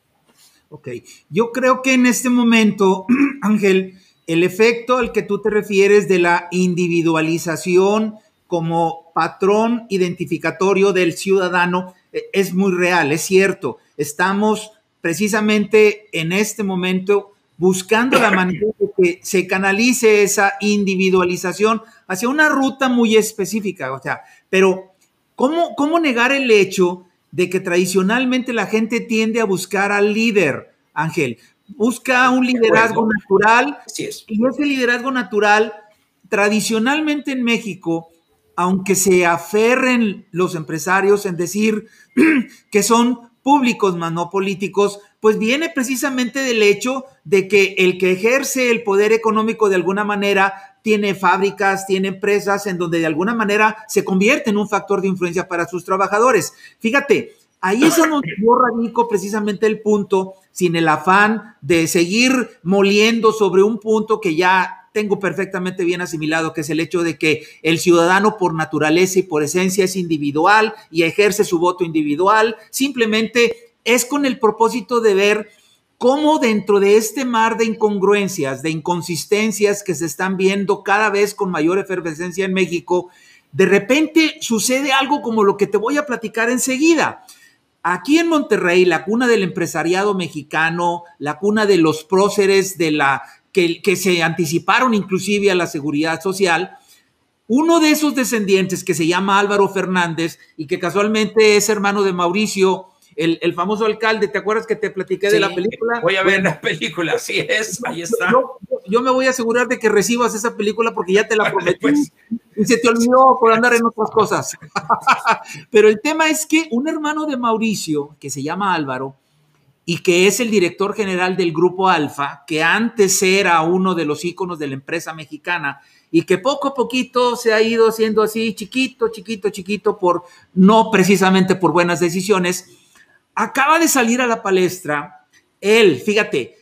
Ok, yo creo que en este momento, Ángel, el efecto al que tú te refieres de la individualización como patrón identificatorio del ciudadano eh, es muy real, es cierto. Estamos precisamente en este momento buscando la manera de que se canalice esa individualización hacia una ruta muy específica. O sea, pero ¿cómo, cómo negar el hecho de que tradicionalmente la gente tiende a buscar al líder, Ángel? Busca un liderazgo natural. Así es. Y ese liderazgo natural, tradicionalmente en México, aunque se aferren los empresarios en decir que son públicos más no políticos, pues viene precisamente del hecho de que el que ejerce el poder económico de alguna manera tiene fábricas, tiene empresas en donde de alguna manera se convierte en un factor de influencia para sus trabajadores. Fíjate, ahí es donde yo radico precisamente el punto, sin el afán de seguir moliendo sobre un punto que ya tengo perfectamente bien asimilado, que es el hecho de que el ciudadano por naturaleza y por esencia es individual y ejerce su voto individual, simplemente es con el propósito de ver cómo dentro de este mar de incongruencias, de inconsistencias que se están viendo cada vez con mayor efervescencia en México, de repente sucede algo como lo que te voy a platicar enseguida. Aquí en Monterrey, la cuna del empresariado mexicano, la cuna de los próceres de la que, se anticiparon inclusive a la seguridad social, uno de esos descendientes que se llama Álvaro Fernández y que casualmente es hermano de Mauricio, el, famoso alcalde, ¿te acuerdas que te platiqué de la película? Voy a ver la película, así es, ahí está. Yo, me voy a asegurar de que recibas esa película porque ya te la prometí pues. y se te olvidó por andar en otras cosas. Pero el tema es que un hermano de Mauricio, que se llama Álvaro, y que es el director general del grupo Alfa, que antes era uno de los íconos de la empresa mexicana y que poco a poquito se ha ido haciendo así chiquito, chiquito, chiquito, por no precisamente por buenas decisiones, acaba de salir a la palestra él, fíjate,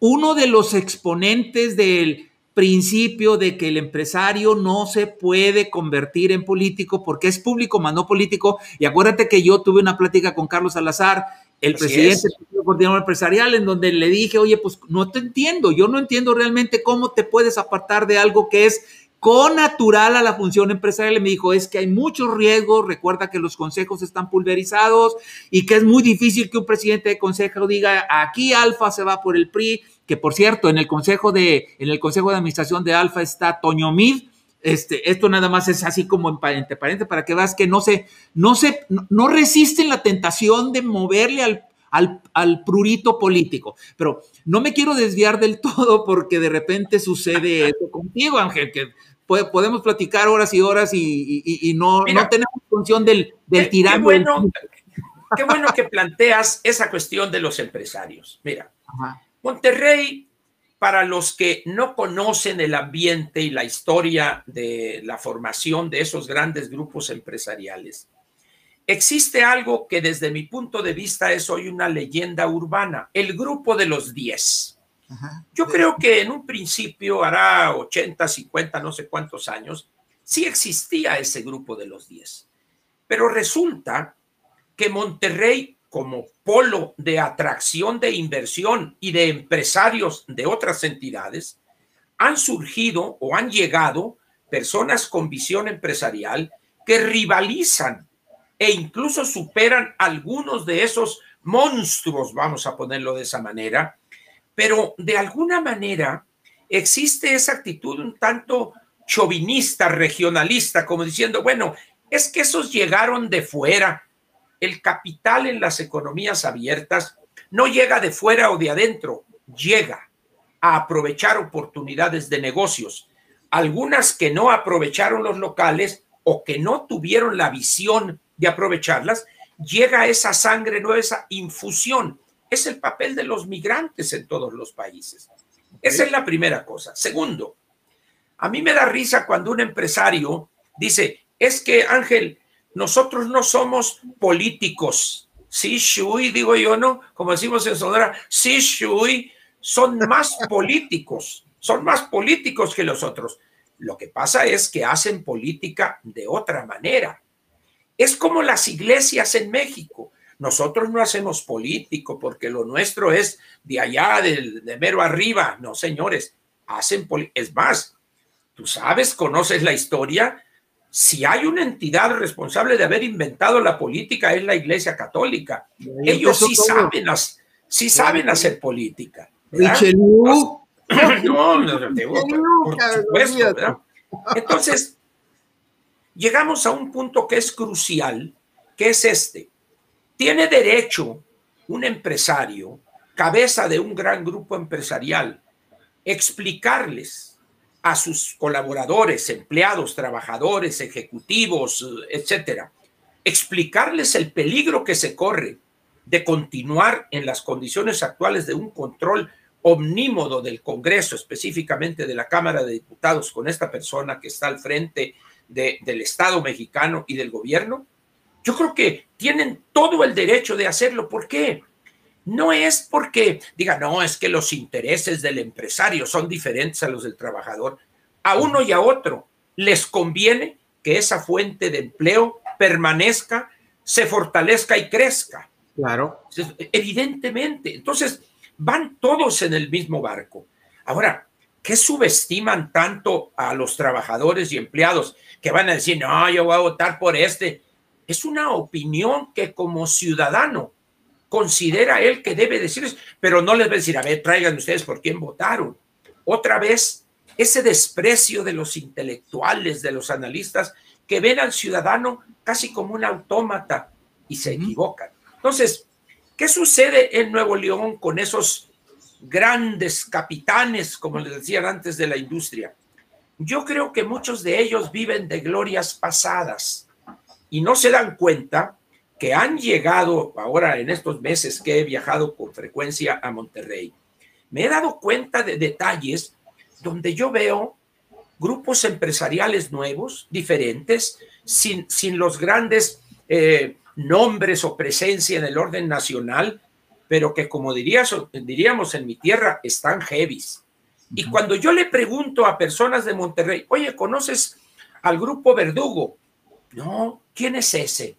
uno de los exponentes del principio de que el empresario no se puede convertir en político porque es público, más no político. Y acuérdate que yo tuve una plática con Carlos Salazar el presidente del coordinador empresarial, en donde le dije, oye, pues no te entiendo, yo no entiendo realmente cómo te puedes apartar de algo que es con-natural a la función empresarial. Me dijo, es que hay muchos riesgos, recuerda que los consejos están pulverizados y que es muy difícil que un presidente de consejo diga, aquí Alfa se va por el PRI, que por cierto, en el consejo de, en el consejo de administración de Alfa está Toño Mid, este, esto nada más es así como entre paréntesis para que veas que no se, no se, no resisten la tentación de moverle al, al, al, prurito político. Pero no me quiero desviar del todo porque de repente sucede eso contigo, Ángel, que podemos platicar horas y horas y, no, no, tenemos función del, del tirano. bueno, qué bueno que planteas esa cuestión de los empresarios. Mira, Monterrey, para los que no conocen el ambiente y la historia de la formación de esos grandes grupos empresariales, existe algo que desde mi punto de vista es hoy una leyenda urbana, el grupo de los 10. Yo creo que en un principio, hará 80, 50, no sé cuántos años, sí existía ese grupo de los 10. Pero resulta que Monterrey, como polo de atracción de inversión y de empresarios de otras entidades, han surgido o han llegado personas con visión empresarial que rivalizan e incluso superan algunos de esos monstruos, vamos a ponerlo de esa manera, pero de alguna manera existe esa actitud un tanto chauvinista, regionalista, como diciendo, bueno, es que esos llegaron de fuera, el capital en las economías abiertas no llega de fuera o de adentro, llega a aprovechar oportunidades de negocios, algunas que no aprovecharon los locales o que no tuvieron la visión de aprovecharlas, llega esa sangre nueva, esa infusión. Es el papel de los migrantes en todos los países. Esa es la primera cosa. Segundo, a mí me da risa cuando un empresario dice, es que Ángel, nosotros no somos políticos. Sí, Shui, digo yo, ¿no? Como decimos en Sonora, sí, Shui, son más políticos, son más políticos que los otros. Lo que pasa es que hacen política de otra manera. Es como las iglesias en México. Nosotros no hacemos político porque lo nuestro es de allá, de, de mero arriba. No, señores, hacen Es más, tú sabes, conoces la historia si hay una entidad responsable de haber inventado la política es la Iglesia Católica. Ellos sí saben, sí saben hacer política. No, por supuesto, Entonces, llegamos a un punto que es crucial, que es este. Tiene derecho un empresario, cabeza de un gran grupo empresarial, explicarles a sus colaboradores, empleados, trabajadores, ejecutivos, etcétera, explicarles el peligro que se corre de continuar en las condiciones actuales de un control omnímodo del Congreso, específicamente de la Cámara de Diputados, con esta persona que está al frente del Estado mexicano y del gobierno, yo creo que tienen todo el derecho de hacerlo. ¿Por qué? no es porque diga, no, es que los intereses del empresario son diferentes a los del trabajador. A uno y a otro les conviene que esa fuente de empleo permanezca, se fortalezca y crezca. Claro. Evidentemente. Entonces, van todos en el mismo barco. Ahora, ¿qué subestiman tanto a los trabajadores y empleados que van a decir, no, yo voy a votar por este? Es una opinión que como ciudadano considera él que debe decirles, pero no les va a decir, a ver, traigan ustedes por quién votaron. Otra vez, ese desprecio de los intelectuales, de los analistas, que ven al ciudadano casi como un autómata y se equivocan. Entonces, ¿qué sucede en Nuevo León con esos grandes capitanes, como les decían antes, de la industria? Yo creo que muchos de ellos viven de glorias pasadas y no se dan cuenta que han llegado ahora en estos meses que he viajado con frecuencia a Monterrey, me he dado cuenta de detalles donde yo veo grupos empresariales nuevos, diferentes, sin, sin los grandes eh, nombres o presencia en el orden nacional, pero que como diríamos en mi tierra, están heavies. Y cuando yo le pregunto a personas de Monterrey, oye, ¿conoces al grupo Verdugo? No, ¿quién es ese?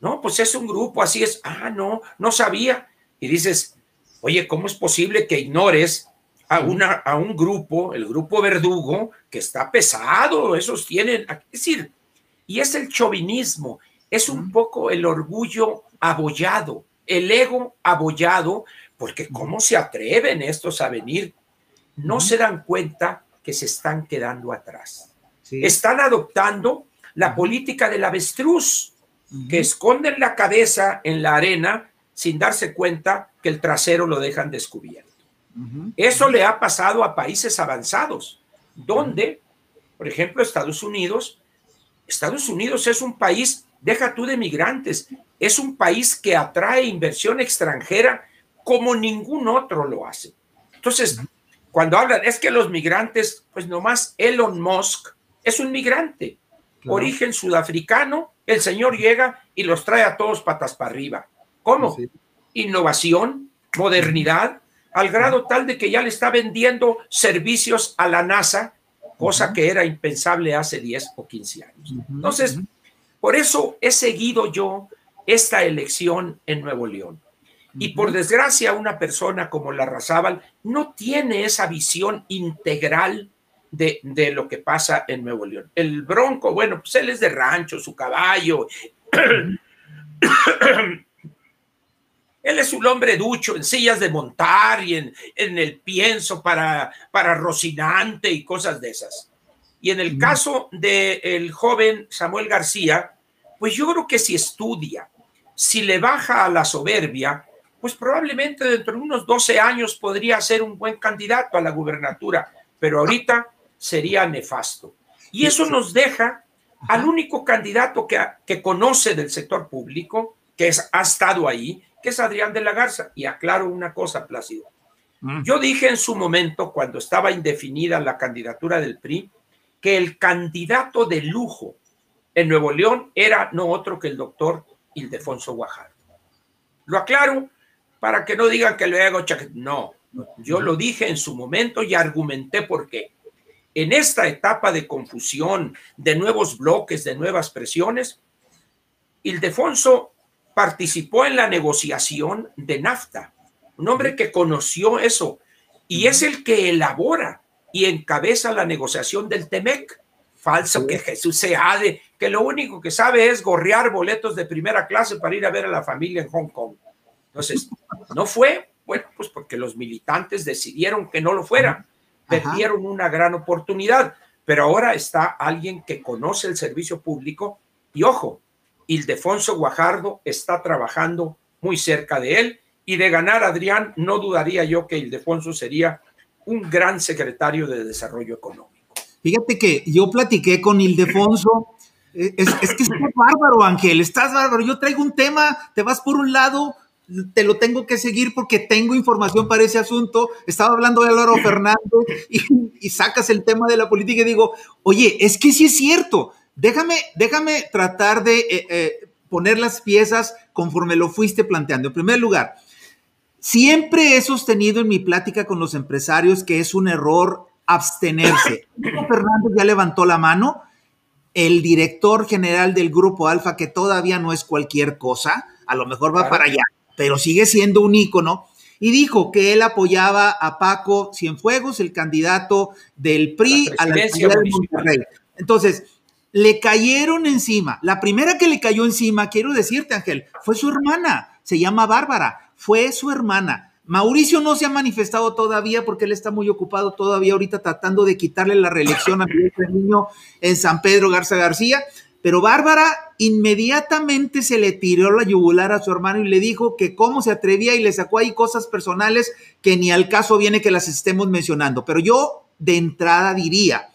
No, pues es un grupo, así es. Ah, no, no sabía. Y dices, oye, ¿cómo es posible que ignores a, una, a un grupo, el grupo verdugo, que está pesado? Esos tienen, es decir, y es el chauvinismo, es un poco el orgullo abollado, el ego abollado, porque ¿cómo se atreven estos a venir? No se dan cuenta que se están quedando atrás. Están adoptando la política del avestruz, que esconden la cabeza en la arena sin darse cuenta que el trasero lo dejan descubierto. Eso le ha pasado a países avanzados, donde, por ejemplo, Estados Unidos, Estados Unidos es un país, deja tú de migrantes, es un país que atrae inversión extranjera como ningún otro lo hace. Entonces, cuando hablan, es que los migrantes, pues nomás Elon Musk es un migrante, origen sudafricano, el señor llega y los trae a todos patas para arriba. ¿Cómo? Innovación, modernidad, al grado tal de que ya le está vendiendo servicios a la NASA, cosa que era impensable hace 10 o 15 años. Entonces, por eso he seguido yo esta elección en Nuevo León. Y por desgracia, una persona como la Razábal no tiene esa visión integral de, de, lo que pasa en Nuevo León. El Bronco, bueno, pues él es de rancho, su caballo. Él es un hombre ducho en sillas de montar y en, en el pienso para, para Rocinante y cosas de esas. Y en el caso del joven Samuel García, pues yo creo que si estudia, si le baja a la soberbia, pues probablemente dentro de unos 12 años podría ser un buen candidato a la gubernatura, pero ahorita sería nefasto. Y eso nos deja al único candidato que, que conoce del sector público, que es, ha estado ahí, que es Adrián de la Garza. Y aclaro una cosa, Plácido. Mm. Yo dije en su momento, cuando estaba indefinida la candidatura del PRI, que el candidato de lujo en Nuevo León era no otro que el doctor Ildefonso Guajardo. Lo aclaro para que no digan que luego, no, yo lo dije en su momento y argumenté por qué. En esta etapa de confusión, de nuevos bloques, de nuevas presiones, Ildefonso participó en la negociación de NAFTA, un hombre que conoció eso y es el que elabora y encabeza la negociación del TEMEC. Falso que Jesús se de que lo único que sabe es gorrear boletos de primera clase para ir a ver a la familia en Hong Kong. Entonces, no fue, bueno, pues porque los militantes decidieron que no lo fuera, perdieron una gran oportunidad, pero ahora está alguien que conoce el servicio público y ojo, Ildefonso Guajardo está trabajando muy cerca de él y de ganar Adrián, no dudaría yo que Ildefonso sería un gran secretario de Desarrollo Económico. Fíjate que yo platiqué con Ildefonso. Es, es que estás bárbaro, Ángel, estás bárbaro. Yo traigo un tema, te vas por un lado, te lo tengo que seguir porque tengo información para ese asunto. Estaba hablando de Álvaro Fernández y, sacas el tema de la política y digo, oye, es que sí es cierto. Déjame, déjame tratar de eh, eh, poner las piezas conforme lo fuiste planteando. En primer lugar, siempre he sostenido en mi plática con los empresarios que es un error abstenerse. Fernando ya levantó la mano, el director general del grupo Alfa, que todavía no es cualquier cosa, a lo mejor va para allá, pero sigue siendo un ícono, y dijo que él apoyaba a Paco Cienfuegos, el candidato del PRI a la ciudad de Monterrey. Entonces, le cayeron encima. La primera que le cayó encima, quiero decirte, Ángel, fue su hermana, se llama Bárbara, fue su hermana. Mauricio no se ha manifestado todavía porque él está muy ocupado todavía ahorita tratando de quitarle la reelección a Miguel Niño en San Pedro Garza García, pero Bárbara inmediatamente se le tiró la yugular a su hermano y le dijo que cómo se atrevía y le sacó ahí cosas personales que ni al caso viene que las estemos mencionando. Pero yo de entrada diría,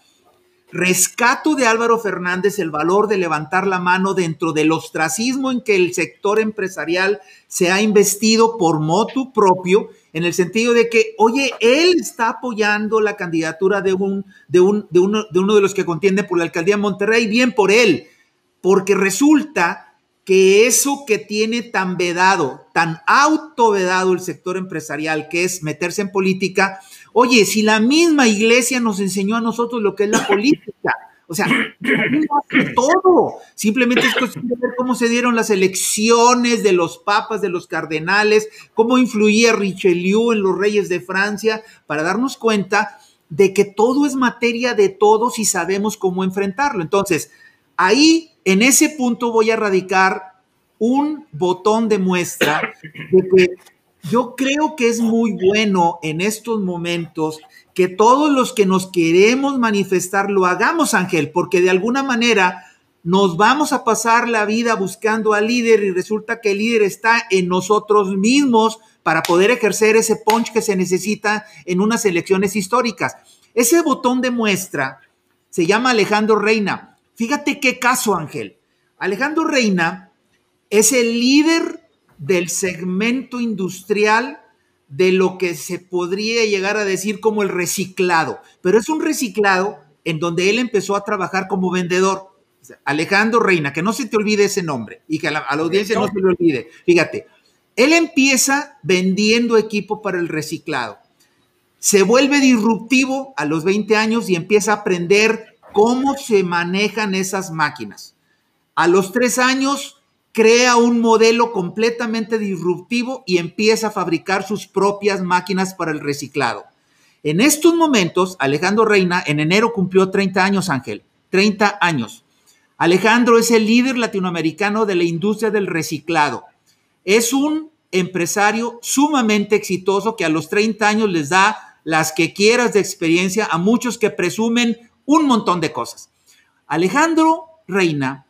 rescato de Álvaro Fernández el valor de levantar la mano dentro del ostracismo en que el sector empresarial se ha investido por motu propio, en el sentido de que, oye, él está apoyando la candidatura de, un, de, un, de, uno, de uno de los que contiende por la alcaldía de Monterrey, bien por él, porque resulta que eso que tiene tan vedado, tan autovedado el sector empresarial, que es meterse en política, Oye, si la misma iglesia nos enseñó a nosotros lo que es la política, o sea, todo. Simplemente es cuestión de ver cómo se dieron las elecciones de los papas, de los cardenales, cómo influía Richelieu en los reyes de Francia, para darnos cuenta de que todo es materia de todos y sabemos cómo enfrentarlo. Entonces, ahí, en ese punto voy a radicar un botón de muestra de que yo creo que es muy bueno en estos momentos que todos los que nos queremos manifestar lo hagamos, Ángel, porque de alguna manera nos vamos a pasar la vida buscando al líder y resulta que el líder está en nosotros mismos para poder ejercer ese punch que se necesita en unas elecciones históricas. Ese botón de muestra se llama Alejandro Reina. Fíjate qué caso, Ángel. Alejandro Reina es el líder del segmento industrial de lo que se podría llegar a decir como el reciclado, pero es un reciclado en donde él empezó a trabajar como vendedor. Alejandro Reina, que no se te olvide ese nombre y que a la, audiencia no se le olvide. Fíjate, él empieza vendiendo equipo para el reciclado. Se vuelve disruptivo a los 20 años y empieza a aprender cómo se manejan esas máquinas. A los tres años crea un modelo completamente disruptivo y empieza a fabricar sus propias máquinas para el reciclado. En estos momentos, Alejandro Reina en enero cumplió 30 años, Ángel, 30 años. Alejandro es el líder latinoamericano de la industria del reciclado. Es un empresario sumamente exitoso que a los 30 años les da las que quieras de experiencia a muchos que presumen un montón de cosas. Alejandro Reina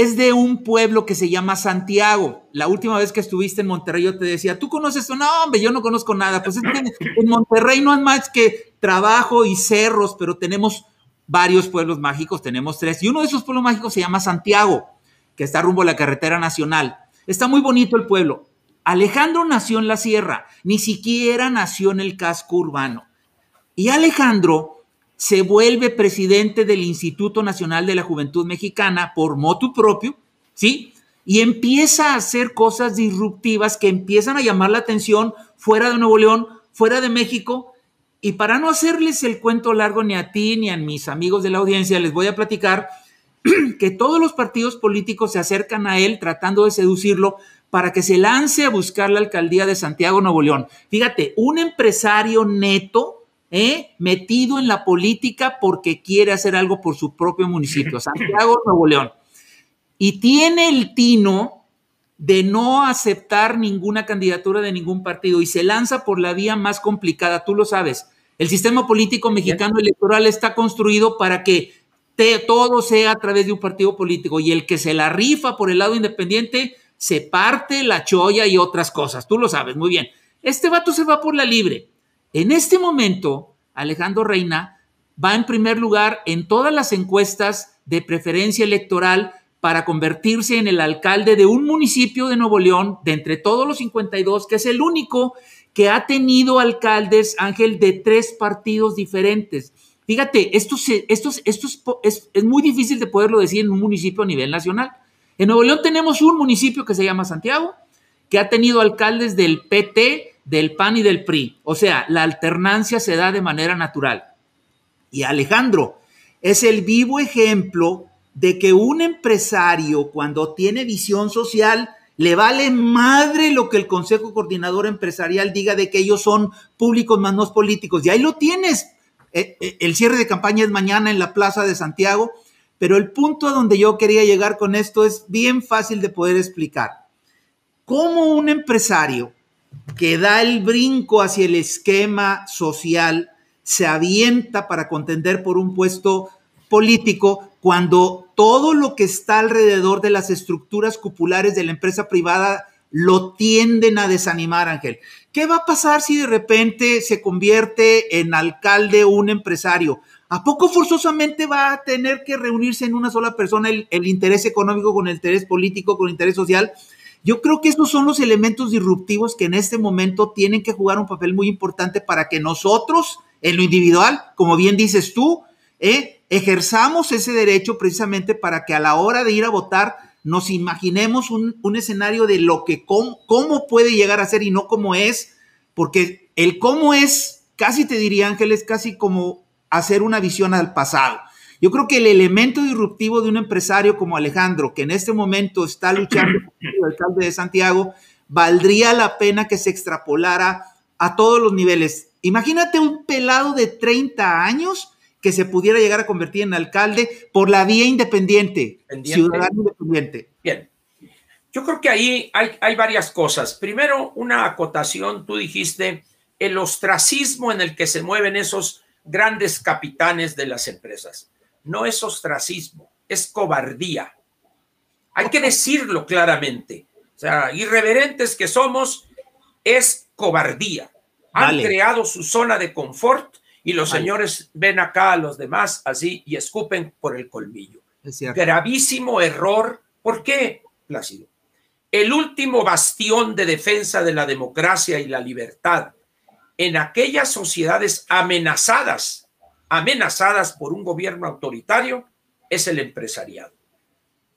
es de un pueblo que se llama Santiago. La última vez que estuviste en Monterrey yo te decía, ¿tú conoces esto? No, hombre, yo no conozco nada. Pues es que en Monterrey no es más que trabajo y cerros, pero tenemos varios pueblos mágicos, tenemos tres. Y uno de esos pueblos mágicos se llama Santiago, que está rumbo a la carretera nacional. Está muy bonito el pueblo. Alejandro nació en la sierra, ni siquiera nació en el casco urbano. Y Alejandro se vuelve presidente del Instituto Nacional de la Juventud Mexicana por motu propio, ¿sí? Y empieza a hacer cosas disruptivas que empiezan a llamar la atención fuera de Nuevo León, fuera de México. Y para no hacerles el cuento largo ni a ti ni a mis amigos de la audiencia, les voy a platicar que todos los partidos políticos se acercan a él tratando de seducirlo para que se lance a buscar la alcaldía de Santiago, Nuevo León. Fíjate, un empresario neto, ¿eh? metido en la política porque quiere hacer algo por su propio municipio, Santiago, Nuevo León. Y tiene el tino de no aceptar ninguna candidatura de ningún partido y se lanza por la vía más complicada, tú lo sabes. El sistema político mexicano electoral está construido para que todo sea a través de un partido político y el que se la rifa por el lado independiente se parte la cholla y otras cosas, tú lo sabes muy bien. Este vato se va por la libre en este momento, Alejandro Reina va en primer lugar en todas las encuestas de preferencia electoral para convertirse en el alcalde de un municipio de Nuevo León, de entre todos los 52, que es el único que ha tenido alcaldes, Ángel, de tres partidos diferentes. Fíjate, esto, esto, esto es, es, muy difícil de poderlo decir en un municipio a nivel nacional. En Nuevo León tenemos un municipio que se llama Santiago, que ha tenido alcaldes del PT, del PAN y del PRI. O sea, la alternancia se da de manera natural. Y Alejandro es el vivo ejemplo de que un empresario cuando tiene visión social le vale madre lo que el Consejo Coordinador Empresarial diga de que ellos son públicos más no políticos. Y ahí lo tienes. Eh, eh, el cierre de campaña es mañana en la Plaza de Santiago, pero el punto a donde yo quería llegar con esto es bien fácil de poder explicar. ¿Cómo un empresario que da el brinco hacia el esquema social, se avienta para contender por un puesto político cuando todo lo que está alrededor de las estructuras cupulares de la empresa privada lo tienden a desanimar, Ángel. ¿Qué va a pasar si de repente se convierte en alcalde un empresario? ¿A poco forzosamente va a tener que reunirse en una sola persona el, el interés económico con el interés político, con el interés social? Yo creo que esos son los elementos disruptivos que en este momento tienen que jugar un papel muy importante para que nosotros, en lo individual, como bien dices tú, eh, ejerzamos ese derecho precisamente para que a la hora de ir a votar nos imaginemos un, escenario de lo que, cómo, cómo puede llegar a ser y no cómo es, porque el cómo es, casi te diría Ángel, es casi como hacer una visión al pasado. Yo creo que el elemento disruptivo de un empresario como Alejandro, que en este momento está luchando con el alcalde de Santiago, valdría la pena que se extrapolara a todos los niveles. Imagínate un pelado de 30 años que se pudiera llegar a convertir en alcalde por la vía independiente, ciudadano independiente. Bien. Yo creo que ahí hay, hay varias cosas. Primero, una acotación, tú dijiste, el ostracismo en el que se mueven esos grandes capitanes de las empresas. No es ostracismo, es cobardía. Hay que decirlo claramente. O sea, irreverentes que somos, es cobardía. Han creado su zona de confort y los señores ven acá a los demás así y escupen por el colmillo. Gravísimo error. ¿Por qué, Plácido? El último bastión de defensa de la democracia y la libertad en aquellas sociedades amenazadas, amenazadas por un gobierno autoritario, es el empresariado.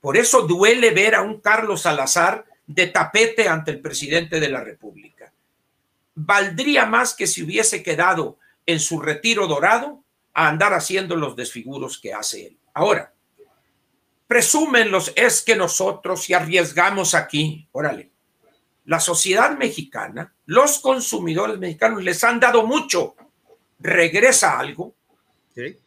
Por eso duele ver a un Carlos Salazar de tapete ante el presidente de la República. Valdría más que si hubiese quedado en su retiro dorado a andar haciendo los desfiguros que hace él. Ahora, presúmenlos es que nosotros si arriesgamos aquí, órale, la sociedad mexicana, los consumidores mexicanos les han dado mucho. Regresa algo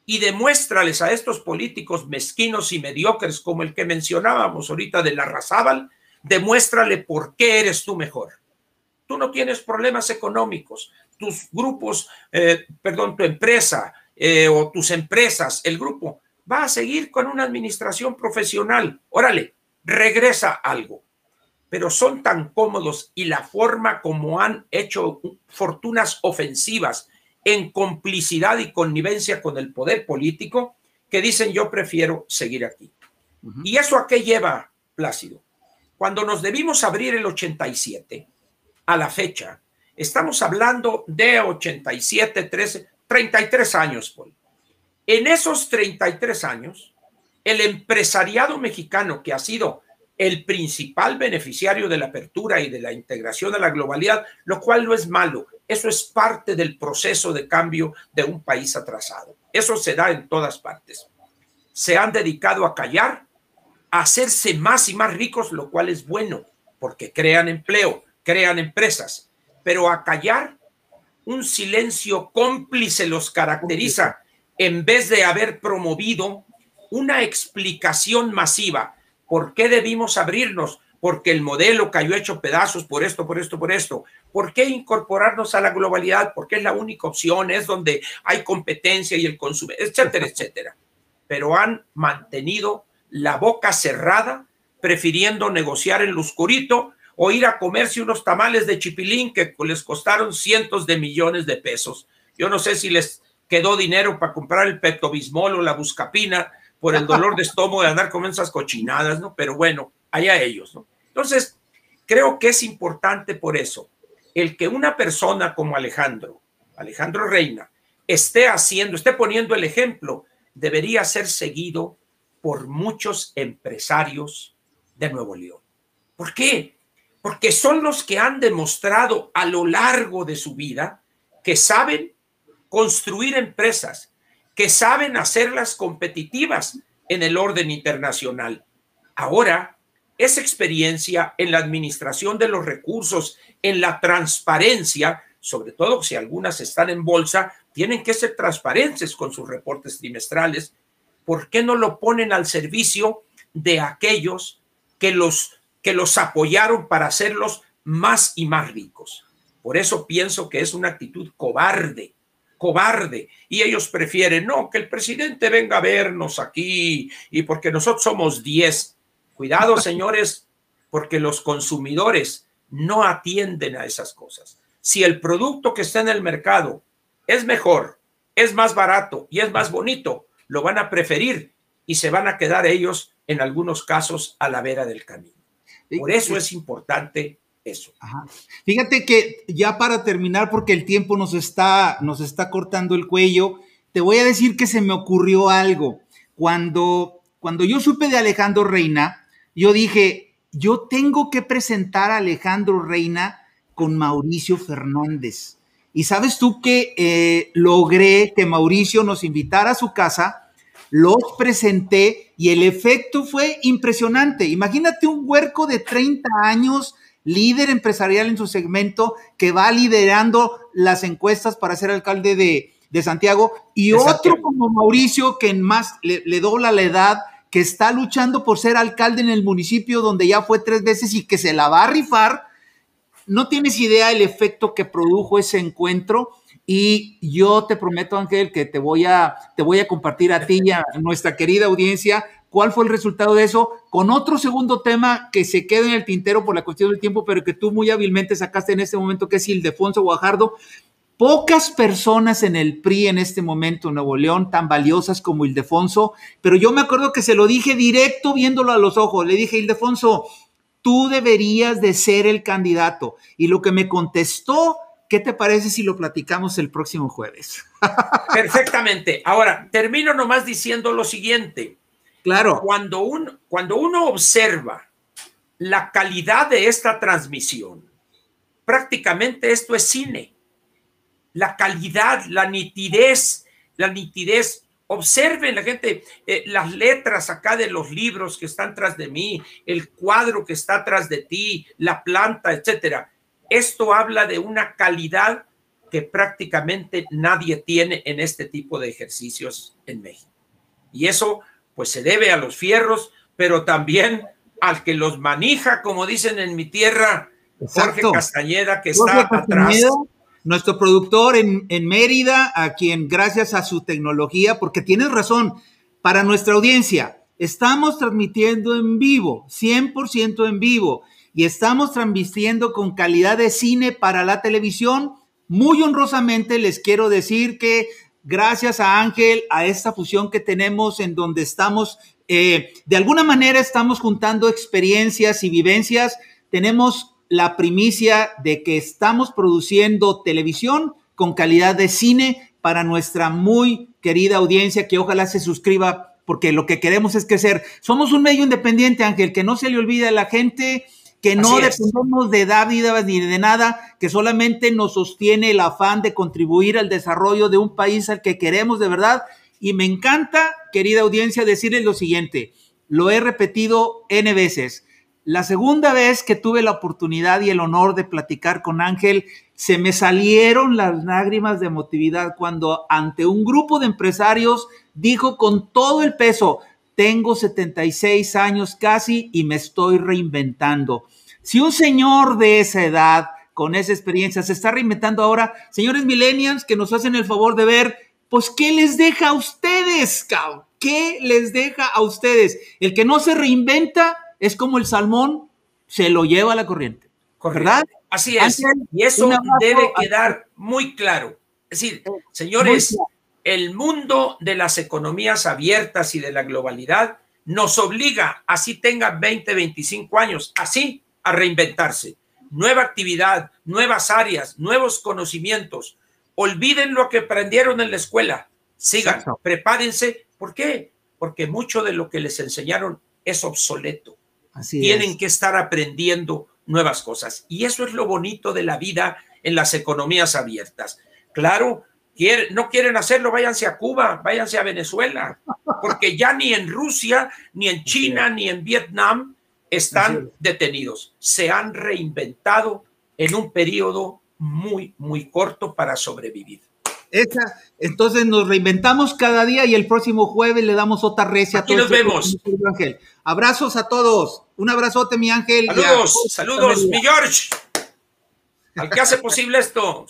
y demuéstrales a estos políticos mezquinos y mediocres como el que mencionábamos ahorita de la Razábal, demuéstrale por qué eres tú mejor. Tú no tienes problemas económicos, tus grupos, eh, perdón, tu empresa eh, o tus empresas, el grupo, va a seguir con una administración profesional. Órale, regresa algo pero son tan cómodos y la forma como han hecho fortunas ofensivas en complicidad y connivencia con el poder político que dicen yo prefiero seguir aquí. ¿Y eso a qué lleva, Plácido? Cuando nos debimos abrir el 87, a la fecha, estamos hablando de 87, 13, 33 años, Paul. En esos 33 años, el empresariado mexicano que ha sido el principal beneficiario de la apertura y de la integración a la globalidad, lo cual no es malo. Eso es parte del proceso de cambio de un país atrasado. Eso se da en todas partes. Se han dedicado a callar, a hacerse más y más ricos, lo cual es bueno, porque crean empleo, crean empresas, pero a callar, un silencio cómplice los caracteriza en vez de haber promovido una explicación masiva ¿Por qué debimos abrirnos? Porque el modelo cayó hecho pedazos por esto, por esto, por esto. ¿Por qué incorporarnos a la globalidad? Porque es la única opción, es donde hay competencia y el consumo, etcétera, etcétera. Pero han mantenido la boca cerrada, prefiriendo negociar en lo oscurito o ir a comerse unos tamales de chipilín que les costaron cientos de millones de pesos. Yo no sé si les quedó dinero para comprar el petobismol o la buscapina, por el dolor de estómago de andar con esas cochinadas, ¿no? Pero bueno, allá ellos, ¿no? Entonces, creo que es importante por eso el que una persona como Alejandro, Alejandro Reina, esté haciendo, esté poniendo el ejemplo, debería ser seguido por muchos empresarios de Nuevo León. ¿Por qué? Porque son los que han demostrado a lo largo de su vida que saben construir empresas, que saben hacerlas competitivas en el orden internacional. Ahora, esa experiencia en la administración de los recursos, en la transparencia, sobre todo si algunas están en bolsa, tienen que ser transparentes con sus reportes trimestrales. ¿Por qué no lo ponen al servicio de aquellos que los, que los apoyaron para hacerlos más y más ricos? Por eso pienso que es una actitud cobarde cobarde y ellos prefieren, no, que el presidente venga a vernos aquí y porque nosotros somos 10. Cuidado, señores, porque los consumidores no atienden a esas cosas. Si el producto que está en el mercado es mejor, es más barato y es más bonito, lo van a preferir y se van a quedar ellos en algunos casos a la vera del camino. Por eso es importante eso. Fíjate que ya para terminar, porque el tiempo nos está, nos está cortando el cuello, te voy a decir que se me ocurrió algo. Cuando, cuando yo supe de Alejandro Reina, yo dije, yo tengo que presentar a Alejandro Reina con Mauricio Fernández. Y sabes tú que eh, logré que Mauricio nos invitara a su casa, los presenté y el efecto fue impresionante. Imagínate un huerco de 30 años líder empresarial en su segmento, que va liderando las encuestas para ser alcalde de, Santiago, y otro como Mauricio, que en más le, dobla la edad, que está luchando por ser alcalde en el municipio donde ya fue tres veces y que se la va a rifar. No tienes idea el efecto que produjo ese encuentro y yo te prometo, Ángel, que te voy a, te voy a compartir a ti y a nuestra querida audiencia cuál fue el resultado de eso, con otro segundo tema que se queda en el tintero por la cuestión del tiempo, pero que tú muy hábilmente sacaste en este momento, que es Ildefonso Guajardo. Pocas personas en el PRI en este momento en Nuevo León tan valiosas como Ildefonso, pero yo me acuerdo que se lo dije directo viéndolo a los ojos. Le dije, Ildefonso, tú deberías de ser el candidato. Y lo que me contestó, ¿qué te parece si lo platicamos el próximo jueves? Perfectamente. Ahora, termino nomás diciendo lo siguiente. Claro. Cuando, cuando uno observa la calidad de esta transmisión, prácticamente esto es cine la calidad, la nitidez, la nitidez. Observen la gente, eh, las letras acá de los libros que están tras de mí, el cuadro que está tras de ti, la planta, etcétera. Esto habla de una calidad que prácticamente nadie tiene en este tipo de ejercicios en México. Y eso pues se debe a los fierros, pero también al que los manija, como dicen en mi tierra, Jorge Castañeda, que está atrás nuestro productor en, Mérida, a quien gracias a su tecnología, porque tienes razón, para nuestra audiencia, estamos transmitiendo en vivo, 100% en vivo, y estamos transmitiendo con calidad de cine para la televisión. Muy honrosamente les quiero decir que gracias a Ángel, a esta fusión que tenemos en donde estamos, eh, de alguna manera estamos juntando experiencias y vivencias, tenemos la primicia de que estamos produciendo televisión con calidad de cine para nuestra muy querida audiencia que ojalá se suscriba porque lo que queremos es crecer. Somos un medio independiente, Ángel, que no se le olvide a la gente que no dependemos de David ni de nada, que solamente nos sostiene el afán de contribuir al desarrollo de un país al que queremos de verdad. Y me encanta, querida audiencia, decirles lo siguiente, lo he repetido N veces, la segunda vez que tuve la oportunidad y el honor de platicar con Ángel, se me salieron las lágrimas de emotividad cuando ante un grupo de empresarios dijo con todo el peso, tengo 76 años casi y me estoy reinventando. Si un señor de esa edad, con esa experiencia, se está reinventando ahora, señores millennials que nos hacen el favor de ver, pues, ¿qué les deja a ustedes, cabrón? ¿Qué les deja a ustedes? El que no se reinventa es como el salmón se lo lleva a la corriente. ¿Verdad? Así es. y eso debe quedar muy claro. Es decir, eh, señores, el mundo de las economías abiertas y de la globalidad nos obliga, así tenga 20, 25 años, así a reinventarse. Nueva actividad, nuevas áreas, nuevos conocimientos. Olviden lo que aprendieron en la escuela. Sigan, prepárense. ¿Por qué? Porque mucho de lo que les enseñaron es obsoleto tienen que estar aprendiendo nuevas cosas. Y eso es lo bonito de la vida en las economías abiertas. Claro, no quieren hacerlo, váyanse a Cuba, váyanse a Venezuela, porque ya ni en Rusia, ni en China, ni en Vietnam están detenidos. Se han reinventado en un periodo muy, muy corto para sobrevivir. Esa, entonces nos reinventamos cada día y el próximo jueves le damos otra recia. Aquí nos vemos. Ángel. Abrazos a todos. Un abrazote, mi Ángel. Saludos, saludos, mi George. Al que hace posible esto.